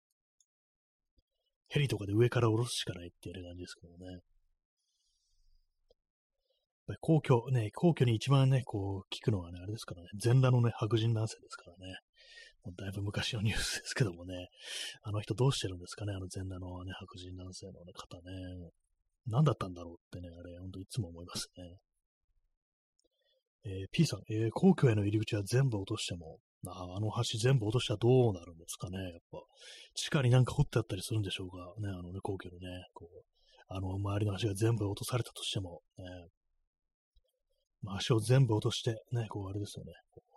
ヘリとかで上から降ろすしかないっていう感じですけどね。ぱり皇居、ね、皇居に一番ね、こう、聞くのはね、あれですからね、全裸のね、白人男性ですからね。もうだいぶ昔のニュースですけどもね、あの人どうしてるんですかね、あの全裸のね、白人男性の、方ね。何だったんだろうってね、あれ、ほんといつも思いますね。えー、P さん、えー、皇居への入り口は全部落としても、ああの橋全部落としたらどうなるんですかね、やっぱ。地下になんか掘ってあったりするんでしょうかね、あのね、皇居のね、こう、あの周りの橋が全部落とされたとしても、ね、まあ、足を全部落として、ね、こう、あれですよね、こう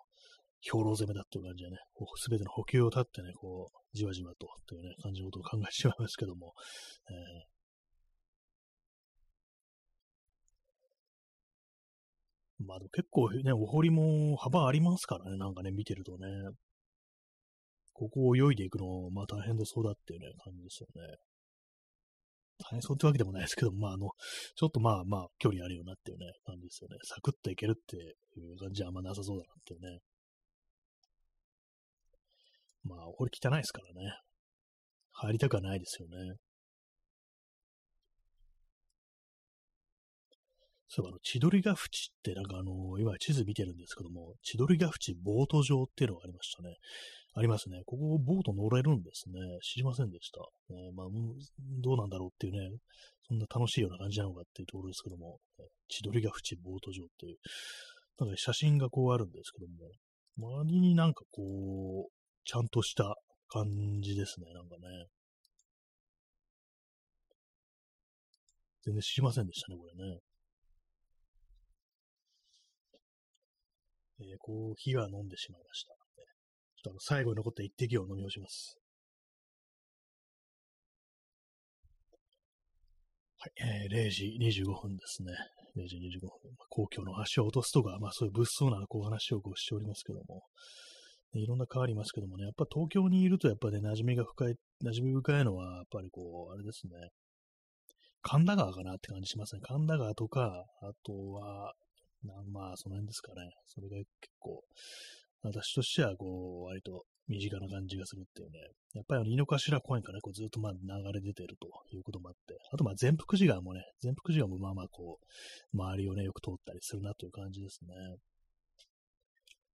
兵糧攻めだっていう感じでね、すべての補給を立ってね、こう、じわじわと、というね、感じのことを考えてしまいますけども、えー、まあでも結構ね、お堀も幅ありますからね、なんかね、見てるとね。ここを泳いでいくの、まあ大変でそうだっていうね、感じですよね。大変そうってわけでもないですけど、まあ、あの、ちょっとまあまあ、距離あるよなっていうね、感じですよね。サクッといけるっていう感じはあんまなさそうだなっていうね。まあ、これ汚いですからね。入りたくはないですよね。そういえば、あの、千鳥ヶ淵って、なんかあの、今地図見てるんですけども、千鳥ヶ淵ボート場っていうのがありましたね。ありますね。ここ、ボート乗れるんですね。知りませんでした。ね、まあ、どうなんだろうっていうね、そんな楽しいような感じなのかっていうところですけども、千鳥ヶ淵ボート場っていう、なんか写真がこうあるんですけども、周りになんかこう、ちゃんとした感じですね、なんかね。全然知りませんでしたね、これね。えー、コーヒーは飲んでしまいました。ちょっと最後に残った一滴を飲み干します。はい、えー、0時25分ですね。0時25分。まあ、公共の橋を落とすとか、まあそういう物騒なこう話をこうしておりますけども、いろんな変わりますけどもね、やっぱ東京にいるとやっぱね、馴染みが深い、馴染み深いのは、やっぱりこう、あれですね、神田川かなって感じしますね。神田川とか、あとは、まあ、その辺ですかね。それが結構、私としては、こう、割と身近な感じがするっていうね。やっぱり井の頭公園からこうずっとまあ流れ出てるということもあって、あとまあ全福寺川もね、全福寺川もまあまあこう、周りをね、よく通ったりするなという感じですね。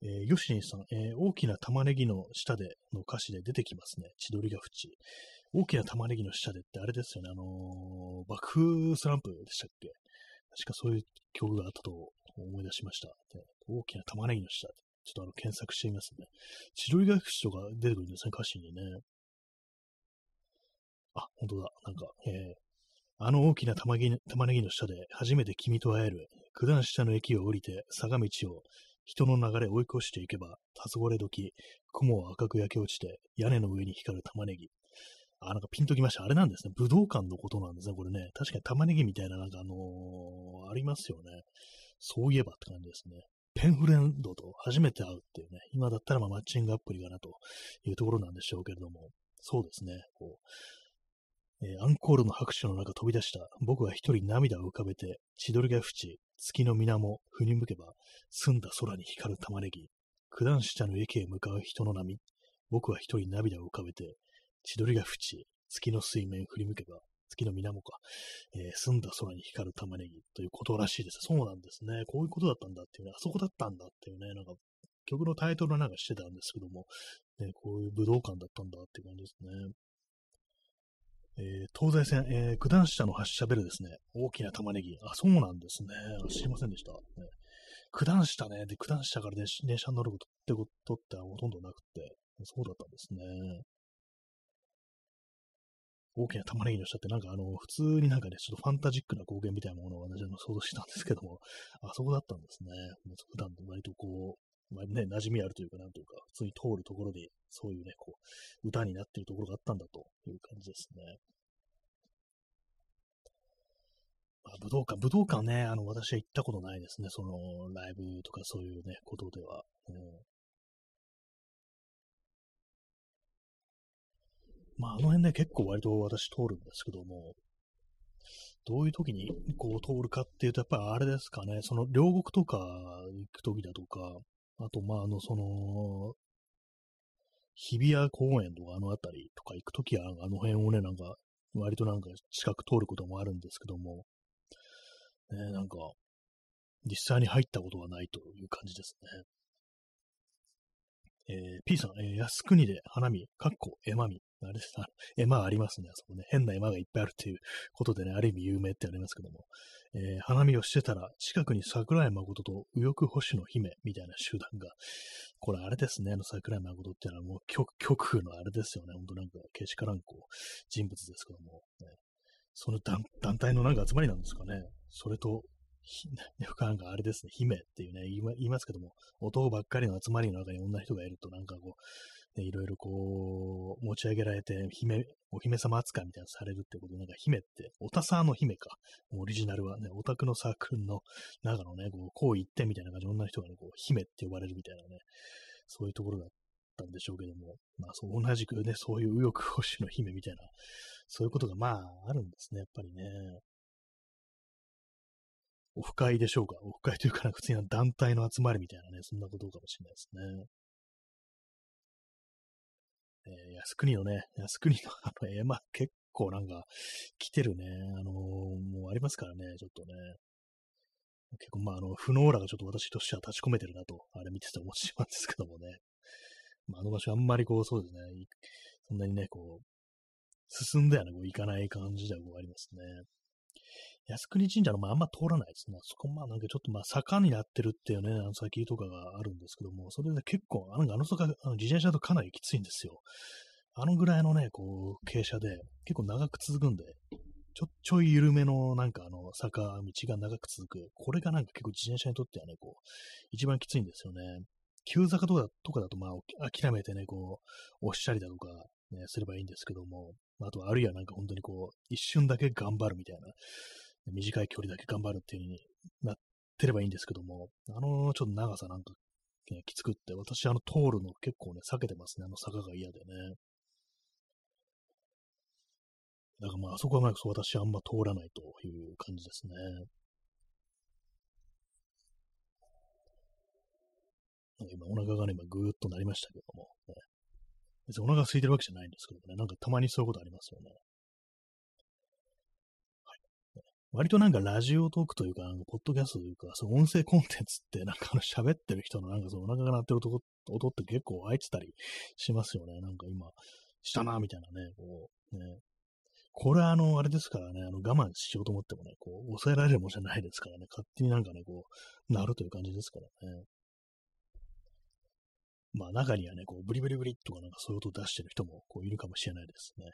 えー、ヨシニさん、えー、大きな玉ねぎの下での歌詞で出てきますね。千鳥ヶ淵。大きな玉ねぎの下でってあれですよね。あのー、爆風スランプでしたっけ？確かそういう曲があったと思い出しました。大きな玉ねぎの下。ちょっとあの検索してみますね。千鳥ヶ淵とか出てくるんですね、歌詞にね。あ、本当だ。なんか、えー、あの大きな玉ねぎの下で初めて君と会える。九段下の駅を降りて坂道を人の流れ追い越していけば、黄昏時、雲は赤く焼け落ちて屋根の上に光る玉ねぎ。あ、なんかピンときました。あれなんですね。武道館のことなんですね。これね。確かに玉ねぎみたいな、なんかあのー、ありますよね。そういえばって感じですね。ペンフレンドと初めて会うっていうね、今だったらまあマッチングアプリかなというところなんでしょうけれども、そうですね、こう、えー、アンコールの拍手の中飛び出した、僕は一人涙を浮かべて、千鳥が淵、月の水面、振り向けば、澄んだ空に光る玉ねぎ、九段下の駅へ向かう人の波、僕は一人涙を浮かべて、千鳥が淵、月の水面振り向けば、月の水面か、えー、澄んだ空に光る玉ねぎということらしいです。そうなんですね。こういうことだったんだっていうね、あそこだったんだっていうね、なんか、曲のタイトルなんかしてたんですけども、ね、こういう武道館だったんだっていう感じですね。えー、東西線、えー、九段下の発射ベルですね。大きな玉ねぎ。あ、そうなんですね。知りませんでした。ね、九段下ね。で、九段下から電車に乗ることってことってほとんどなくて、そうだったんですね。大きな玉ねぎの下ってなんかあの、普通になんかね、ちょっとファンタジックな光景みたいなものを私は想像したんですけども、あそこだったんですね。普段割とこう、まあ、ね、馴染みあるというか、なんというか、普通に通るところで、そういうね、こう、歌になっているところがあったんだという感じですね。まあ、武道館、武道館ね、あの、私は行ったことないですね。その、ライブとかそういうね、ことでは。うん、まあ、あの辺ね、結構割と私通るんですけども、どういう時にこう通るかっていうと、やっぱりあれですかね、その両国とか行く時だとか、あと、まあ、あの、その、日比谷公園とかあの辺りとか行くときは、あの辺をね、なんか割となんか近く通ることもあるんですけども、ね、なんか、実際に入ったことはないという感じですね。えー、P さん、えー、靖国で花見、かっこ、絵馬見。あれです、あ絵馬ありますね。あそこね、変な絵馬がいっぱいあるっていうことでね、ある意味有名ってありますけども、えー、花見をしてたら、近くに桜井誠と右翼星の姫みたいな集団が、これあれですね、あの桜井誠ってのはもう極極のあれですよね。ほんとなんか、けしからんこう、人物ですけども、ね、その団体のなんか集まりなんですかね。それと、よくなんかあれですね、姫っていうね、言いますけども、男ばっかりの集まりの中に女人がいると、なんかこう、ね、いろいろこう、持ち上げられて、姫、お姫様扱いみたいなされるってことで、なんか姫って、おたさの姫か。オリジナルはね、オタクのサークルの中のね、こう、こう言ってみたいな感じで女の人がね、こう、姫って呼ばれるみたいなね、そういうところだったんでしょうけども、まあそう、同じくね、そういう右翼保守の姫みたいな、そういうことがまあ、あるんですね、やっぱりね。オフ会でしょうか。オフ会というか、普通に団体の集まりみたいなね、そんなことかもしれないですね。えー、靖国のね、靖国の あの絵馬、結構なんか来てるね、あのー、もうありますからね、ちょっとね。結構まあ、あの、不能らがちょっと私としては立ち込めてるなと、あれ見てて思ってしまうんですけどもね。まあ、あの場所あんまりこう、そうですね、そんなにね、こう、進んではね、こう行かない感じではこうありますね。靖国神社の、まあ、あんま通らないですね。そこ、まあ、なんかちょっと、まあ、坂になってるっていうね、あの先とかがあるんですけども、それで結構、あの、あの坂、あの自転車とかなりきついんですよ。あのぐらいのね、こう、傾斜で、結構長く続くんで、ちょ、ちょい緩めの、なんかあの、坂道が長く続く。これがなんか結構自転車にとってはね、こう、一番きついんですよね。急坂とかとかだと、まあ、諦めてね、こう、押したりだとか、ね、すればいいんですけども、あとは、あるいはなんか本当にこう、一瞬だけ頑張るみたいな、短い距離だけ頑張るっていう風になってればいいんですけども、あのちょっと長さなんか、ね、きつくって、私あの通るの結構ね、避けてますね。あの坂が嫌でね。だからまあ、あそこはまあ、私あんま通らないという感じですね。今お腹がね、今ぐーっとなりましたけども、ね、別にお腹空いてるわけじゃないんですけどね、なんかたまにそういうことありますよね。はい割となんかラジオトークというか、なんかポッドキャストというか、その音声コンテンツって、なんかあの喋ってる人のなんかそのお腹が鳴ってる音音って結構入ってたりしますよね。なんか今、したな、みたいなね、こう、ね。これはあの、あれですからね、あの我慢しようと思ってもね、こう、抑えられるものじゃないですからね、勝手になんかね、こう、なるという感じですからね。まあ中にはね、こう、ブリブリブリとかなんかそういう音を出してる人もこういるかもしれないですね。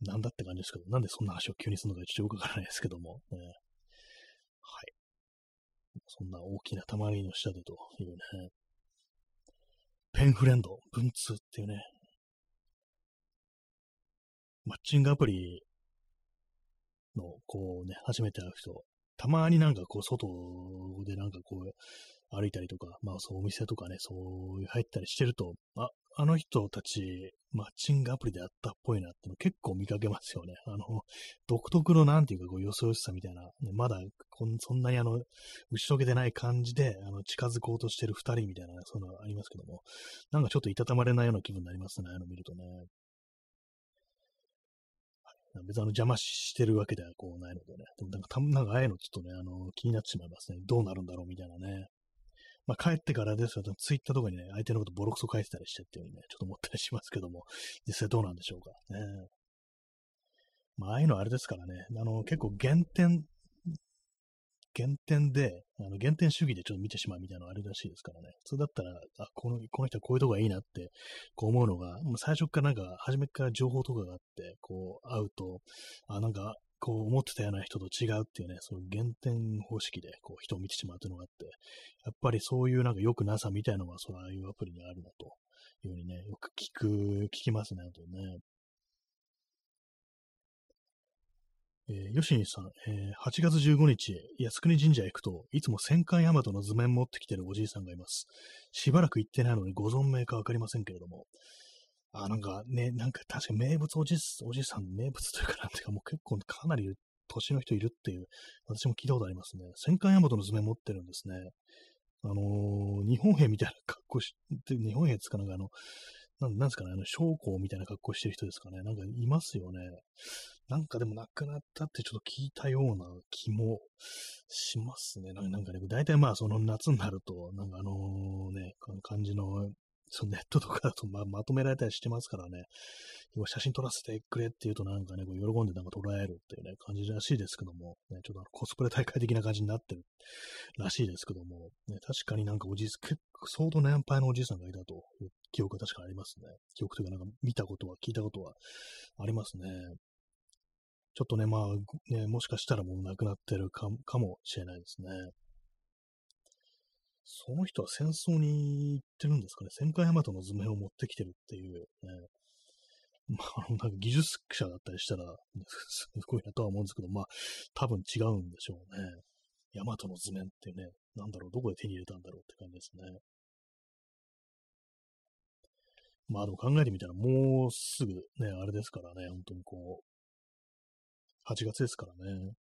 なんだって感じですけど、なんでそんな話を急にするのかちょっとよくわからないですけども、ね、はい。そんな大きな玉ねぎの下でというね、ペンフレンド、文通っていうね、マッチングアプリの、こうね、初めて会う人、たまになんかこう、外でなんかこう、歩いたりとか、まあそうお店とかね、そういう入ったりしてると、あ、あの人たち、マッチングアプリであったっぽいなっての結構見かけますよね。あの、独特のなんていうか、こう、よそよしさみたいな、ね、まだこん、そんなにあの、打ち解けてない感じで、あの、近づこうとしてる二人みたいな、そういうのありますけども、なんかちょっといたたまれないような気分になりますね、あの見るとね。別にあの邪魔してるわけではこうないのでね。でもなんかたなんかああいうのちょっとね、あの、気になってしまいますね。どうなるんだろうみたいなね。まあ、帰ってからですよ、ツイッターとかにね、相手のことボロクソ書いてたりしてっていうね、ちょっと思ったりしますけども、実際どうなんでしょうか。ね。まあ、ああいうのはあれですからね、あの、結構減点、減点で、あの減点主義でちょっと見てしまうみたいなのあるらしいですからね。普通だったら、あ、この、この人はこういうとこがいいなって、こう思うのが、もう最初からなんか、初めから情報とかがあって、こう、会うと、あ、なんか、こう思ってたような人と違うっていうね、その減点方式でこう人を見てしまうというのがあって、やっぱりそういうなんか良くなさみたいなのが、そういうアプリにあるなというふうにね、よく聞く、聞きますね、あとね。えー、吉西さん、えー、8月15日、靖国神社へ行くと、いつも戦艦大和の図面持ってきてるおじいさんがいます。しばらく行ってないのにご存命かわかりませんけれども、あ、なんかね、なんか確か名物おじおじさん、名物というかなんていうか、もう結構かなり年の人いるっていう、私も聞いたことありますね。戦艦大和の図面持ってるんですね。あのー、日本兵みたいな格好して、日本兵つかなんかあの、なんなんですかね、あの、将校みたいな格好してる人ですかね。なんかいますよね。なんかでも亡くなったってちょっと聞いたような気もしますね。なんかね、大体まあその夏になると、なんかあのね、感じのそのネットとかだとままとめられたりしてますからね、今写真撮らせてくれって言うとなんかね、こう喜んでなんか捉えるっていうね、感じらしいですけども、ね、ちょっとあのコスプレ大会的な感じになってるらしいですけども、ね、確かになんかおじいさん、結構相当年配のおじいさんがいたという記憶が確かありますね。記憶というかなんか見たことは、聞いたことはありますね。ちょっとね、まあ、ね、もしかしたらもう亡くなってるかもしれないですね。その人は戦争に行ってるんですかね。戦艦ヤマトの図面を持ってきてるっていうね。まあ、なんか技術者だったりしたら、すごいなとは思うんですけど、まあ、多分違うんでしょうね。ヤマトの図面ってね、なんだろう、どこで手に入れたんだろうって感じですね。まあ、でも考えてみたら、もうすぐね、あれですからね、本当にこう、8月ですからね。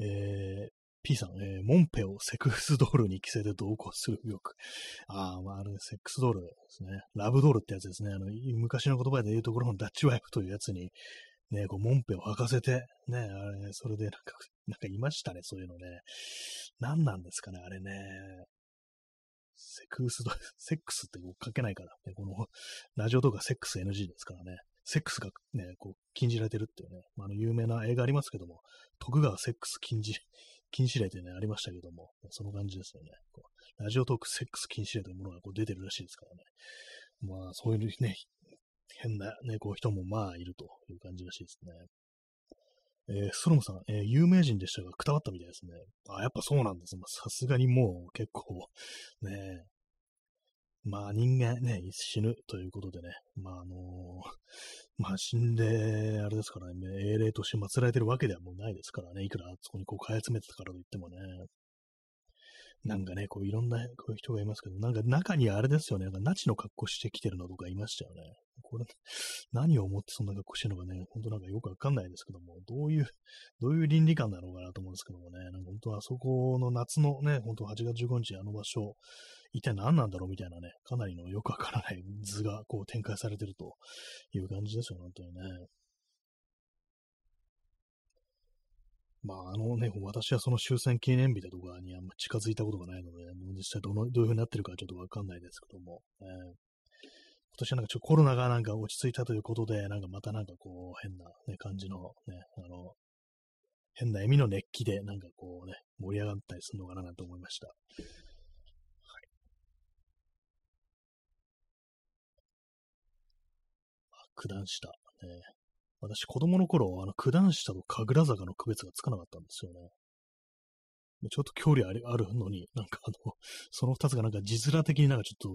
えー、P さん、えー、モンペをセクスドールに着せて同行するよく。ああ、まあ、あれ、セックスドールですね。ラブドールってやつですね。あの、昔の言葉で言うところのダッチワイフというやつに、ね、こう、モンペを履かせて、ね、あれ、それでなんか、なんかいましたね、そういうのね。何なんですかね、あれね。セクスド、セックスって書けないから、ね、この、ラジオとかセックス NG ですからね。セックスがね、こう、禁じられてるっていうね、まあ、あの、有名な映画ありますけども、徳川セックス禁じ、禁止令ってね、ありましたけども、その感じですよね。こうラジオトークセックス禁止令というものがこう出てるらしいですからね。まあ、そういうね、変な、ね、こう人もまあいるという感じらしいですね。えー、ストロムさん、えー、有名人でしたが、くたばったみたいですね。あ、やっぱそうなんですね。さすがにもう結構、ね、まあ人間ね、死ぬということでね、まああの、まあ死んで、あれですからね、英霊として祀られてるわけではもうないですからね、いくらそこにこう買い集めてたからといってもね、なんかね、こういろんなこういう人がいますけど、なんか中にあれですよね、なんかナチの格好してきてるのとかいましたよね。これ、何を思ってそんな格好してるのかね、ほんとなんかよくわかんないですけども、どういう、どういう倫理観なのかなと思うんですけどもね、なんか本当あそこの夏のね、本当8月15日あの場所、一体何なんだろうみたいなね、かなりのよくわからない図がこう展開されてるという感じですよ、本当にね。まあ、あのね、私はその終戦記念日だとかにあんま近づいたことがないので、もう実際どのどういう風になってるかちょっとわかんないですけども、えー、今年はなんかちょっとコロナがなんか落ち着いたということで、なんかまたなんかこう変な、ね、感じのね、あの、変な笑みの熱気でなんかこうね、盛り上がったりするのかなと思いました。はい。あ九段下。ね、私、子供の頃、あの、九段下と神楽坂の区別がつかなかったんですよね。ちょっと距離あるのに、なんかあの、その二つがなんか字面的になんかちょっと、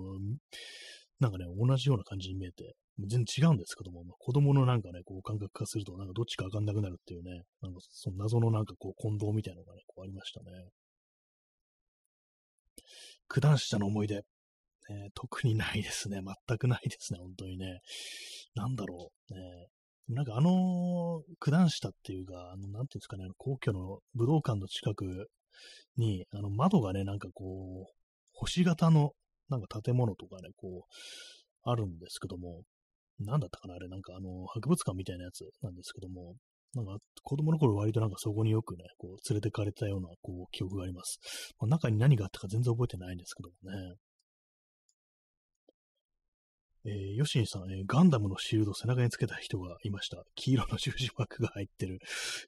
なんかね、同じような感じに見えて、全然違うんですけども、まあ、子供のなんかね、こう感覚化すると、なんかどっちかわかんなくなるっていうね、なんかその謎のなんかこう混同みたいなのがね、こうありましたね。九段下の思い出。ね、特にないですね。全くないですね、本当にね。なんだろう。ね、なんかあの、九段下っていうか、あの、なんていうんですかね、皇居の武道館の近くに、あの、窓がね、なんかこう、星型の、なんか建物とかね、こう、あるんですけども、なんだったかな、あれ、なんかあの、博物館みたいなやつなんですけども、なんか子供の頃割となんかそこによくね、こう連れてかれたようなこう記憶があります。まあ、中に何があったか全然覚えてないんですけどもね。えー、ヨシンさん、えー、ガンダムのシールド背中につけた人がいました。黄色の十字幕が入ってる。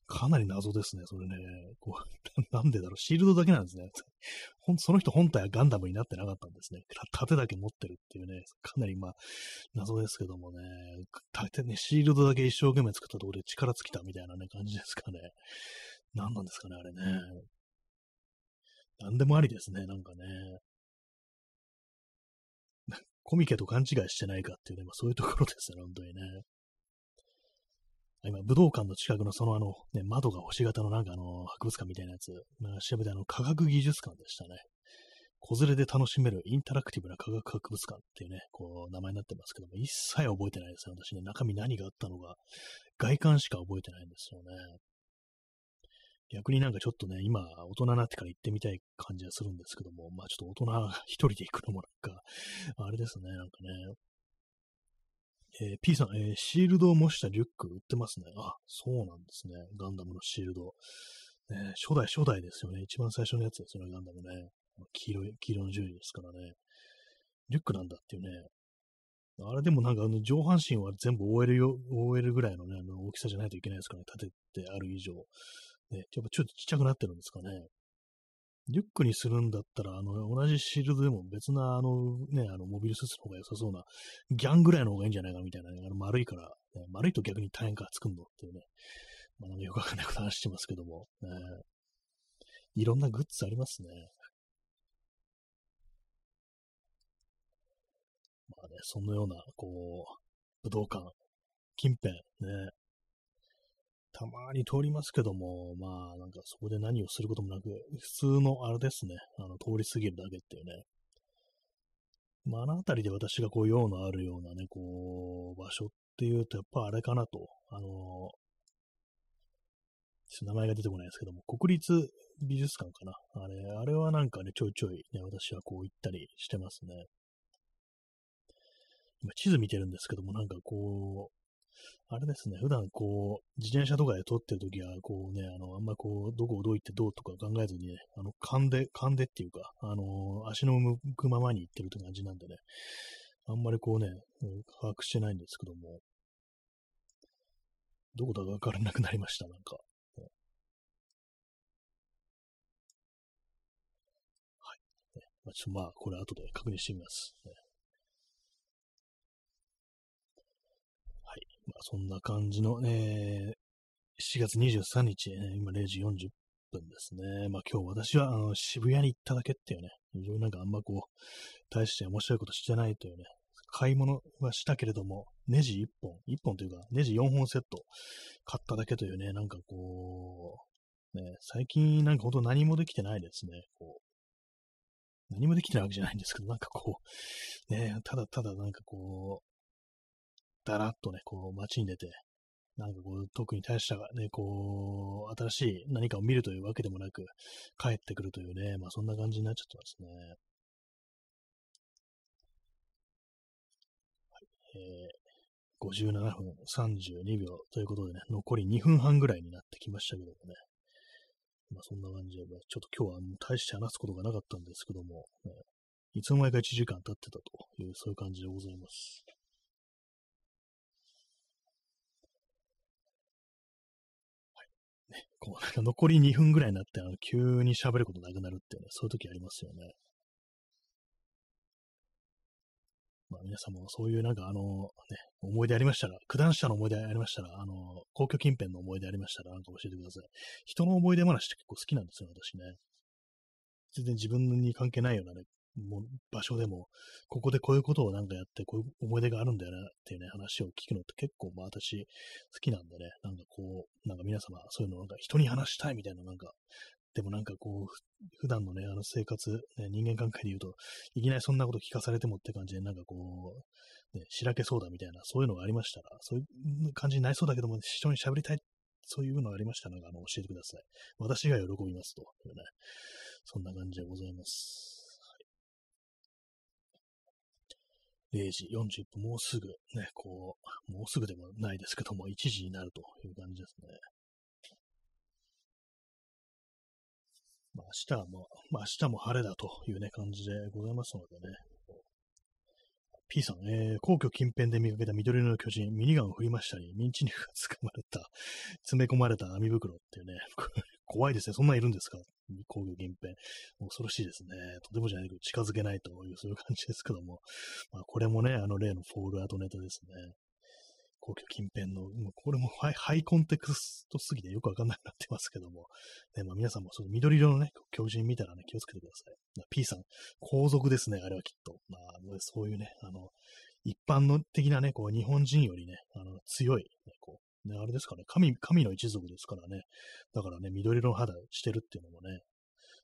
かなり謎ですね、それね。こう なんでだろう、シールドだけなんですね。ほんその人本体はガンダムになってなかったんですね。盾だけ持ってるっていうね、かなりまあ、謎ですけどもね、盾ね、シールドだけ一生懸命作ったところで力尽きたみたいなね、感じですかね。何なんですかね、あれね。何でもありですね、なんかね。コミケと勘違いしてないかっていうね、まあ、そういうところですね、本当にね。今、武道館の近くのそのあの、ね、窓が星型のなんかあの、博物館みたいなやつ、まあ、調べてあの、科学技術館でしたね。子連れで楽しめるインタラクティブな科学博物館っていうね、こう、名前になってますけども、一切覚えてないですよ、私ね。中身何があったのか、外観しか覚えてないんですよね。逆になんかちょっとね、今、大人になってから行ってみたい感じはするんですけども、まあちょっと大人一人で行くのもなんか、あれですね、なんかね。えー、P さん、えー、シールドを模したリュック売ってますね。あ、そうなんですね。ガンダムのシールド。ね、初代、初代ですよね。一番最初のやつですよね、ガンダムね。黄色い、黄色の十字ですからね。リュックなんだっていうね。あれでもなんかあの上半身は全部覆えるよ、覆えるぐらいのね、あの大きさじゃないといけないですからね。立ててある以上。ね、やっぱちょっとちっちゃくなってるんですかね。リュックにするんだったら、あの、同じシールドでも別な、あの、ね、あの、モビルスーツの方が良さそうな、ギャンぐらいの方がいいんじゃないかみたいな、ね、あの丸いから、ね、丸いと逆に大変か作るのっていうね。まあ、よくわかんないこと話してますけども、ね、いろんなグッズありますね。まあね、そのような、こう、武道館、近辺、ね、たまに通りますけども、まあ、なんかそこで何をすることもなく、普通のあれですね、あの、通り過ぎるだけっていうね。まあ、あの辺りで私がこう、用のあるようなね、こう、場所っていうと、やっぱあれかなと、あの、名前が出てこないですけども、国立美術館かな。あれ、あれはなんかね、ちょいちょいね、私はこう行ったりしてますね。今地図見てるんですけども、なんかこう、あれですね、普段こう、自転車とかで撮ってるときは、こうね、あの、あんまこう、どこをどう行ってどうとか考えずにね、あの、勘で、勘でっていうか、あの、足の向くままに行ってるって感じなんでね、あんまりこうね、把握してないんですけども、どこだかわからなくなりました、なんか。はい。まあ、ちょっとまあ、これ後で確認してみます。ねまあ、そんな感じのね、7月23日、今0時40分ですね。まあ今日私はあの渋谷に行っただけっていうね、非常になんかあんまこう、大して面白いことしてないというね、買い物はしたけれども、ネジ1本、1本というか、ネジ4本セット買っただけというね、なんかこう、ね、最近なんか本当何もできてないですね。こう何もできてないわけじゃないんですけど、なんかこう、ね、ただただなんかこう、だらっとね、こう街に出て、なんかこう、特に大したね、こう、新しい何かを見るというわけでもなく、帰ってくるというね、まあそんな感じになっちゃってますね。はい、えー、57分32秒ということでね、残り2分半ぐらいになってきましたけどもね。まあそんな感じで、ちょっと今日は大して話すことがなかったんですけども、ね、いつの間にか1時間経ってたという、そういう感じでございます。ね、こう、なんか残り2分ぐらいになって、あの、急に喋ることなくなるっていうね、そういう時ありますよね。まあ皆さんもそういうなんかあの、ね、思い出ありましたら、九段下の思い出ありましたら、あの、皇居近辺の思い出ありましたら、なんか教えてください。人の思い出話って結構好きなんですよ、私ね。全然自分に関係ないようなね、もう場所でも、ここでこういうことをなんかやって、こういう思い出があるんだよなっていうね、話を聞くのって結構、まあ私、好きなんでね、なんかこう、なんか皆様、そういうのなんか人に話したいみたいな、なんか、でもなんかこう、普段のね、あの生活、ね、人間関係で言うと、いきなりそんなこと聞かされてもって感じで、なんかこう、ね、しらけそうだみたいな、そういうのがありましたら、そういう感じになりそうだけども、人に喋りたい、そういうのがありましたら、あの、教えてください。私が喜びますとね、そんな感じでございます。0時40分、もうすぐね、こう、もうすぐでもないですけども、1時になるという感じですね。まあ、明日はもう、まあ、明日も晴れだというね、感じでございますのでね。P さん、えー、皇居近辺で見かけた緑色の巨人、ミニガンを振りましたり、ミンチ肉が掴まれた、詰め込まれた網袋っていうね、怖いですね。そんなんいるんですか？皇居近辺。恐ろしいですね。とてもじゃないけど、近づけないという、そういう感じですけども。まあ、これもね、あの例のフォールアートネタですね。皇居近辺の、もうこれもハイハイコンテクストすぎてよくわかんなくなってますけども。ね、まあ、皆さんもその緑色のね、巨人見たらね、気をつけてください。P さん、皇族ですね、あれはきっと。まあ、そういうね、あの、一般の的なね、こう、日本人よりね、あの、強い、ね、こう、ね、あれですかね、神、神の一族ですからね。だからね、緑色の肌してるっていうのもね、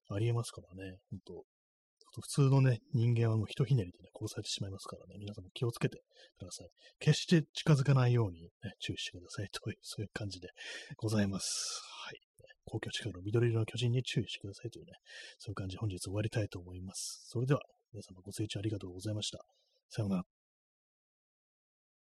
ありえますからね、ほんと。普通のね、人間はもうひとひねりでね、殺されてしまいますからね、皆さんも気をつけてください。決して近づかないようにね、注意してくださいという、そういう感じでございます。はい。公共近くの緑色の巨人に注意してくださいというね、そういう感じで本日終わりたいと思います。それでは、皆様ご清聴ありがとうございました。さようなら。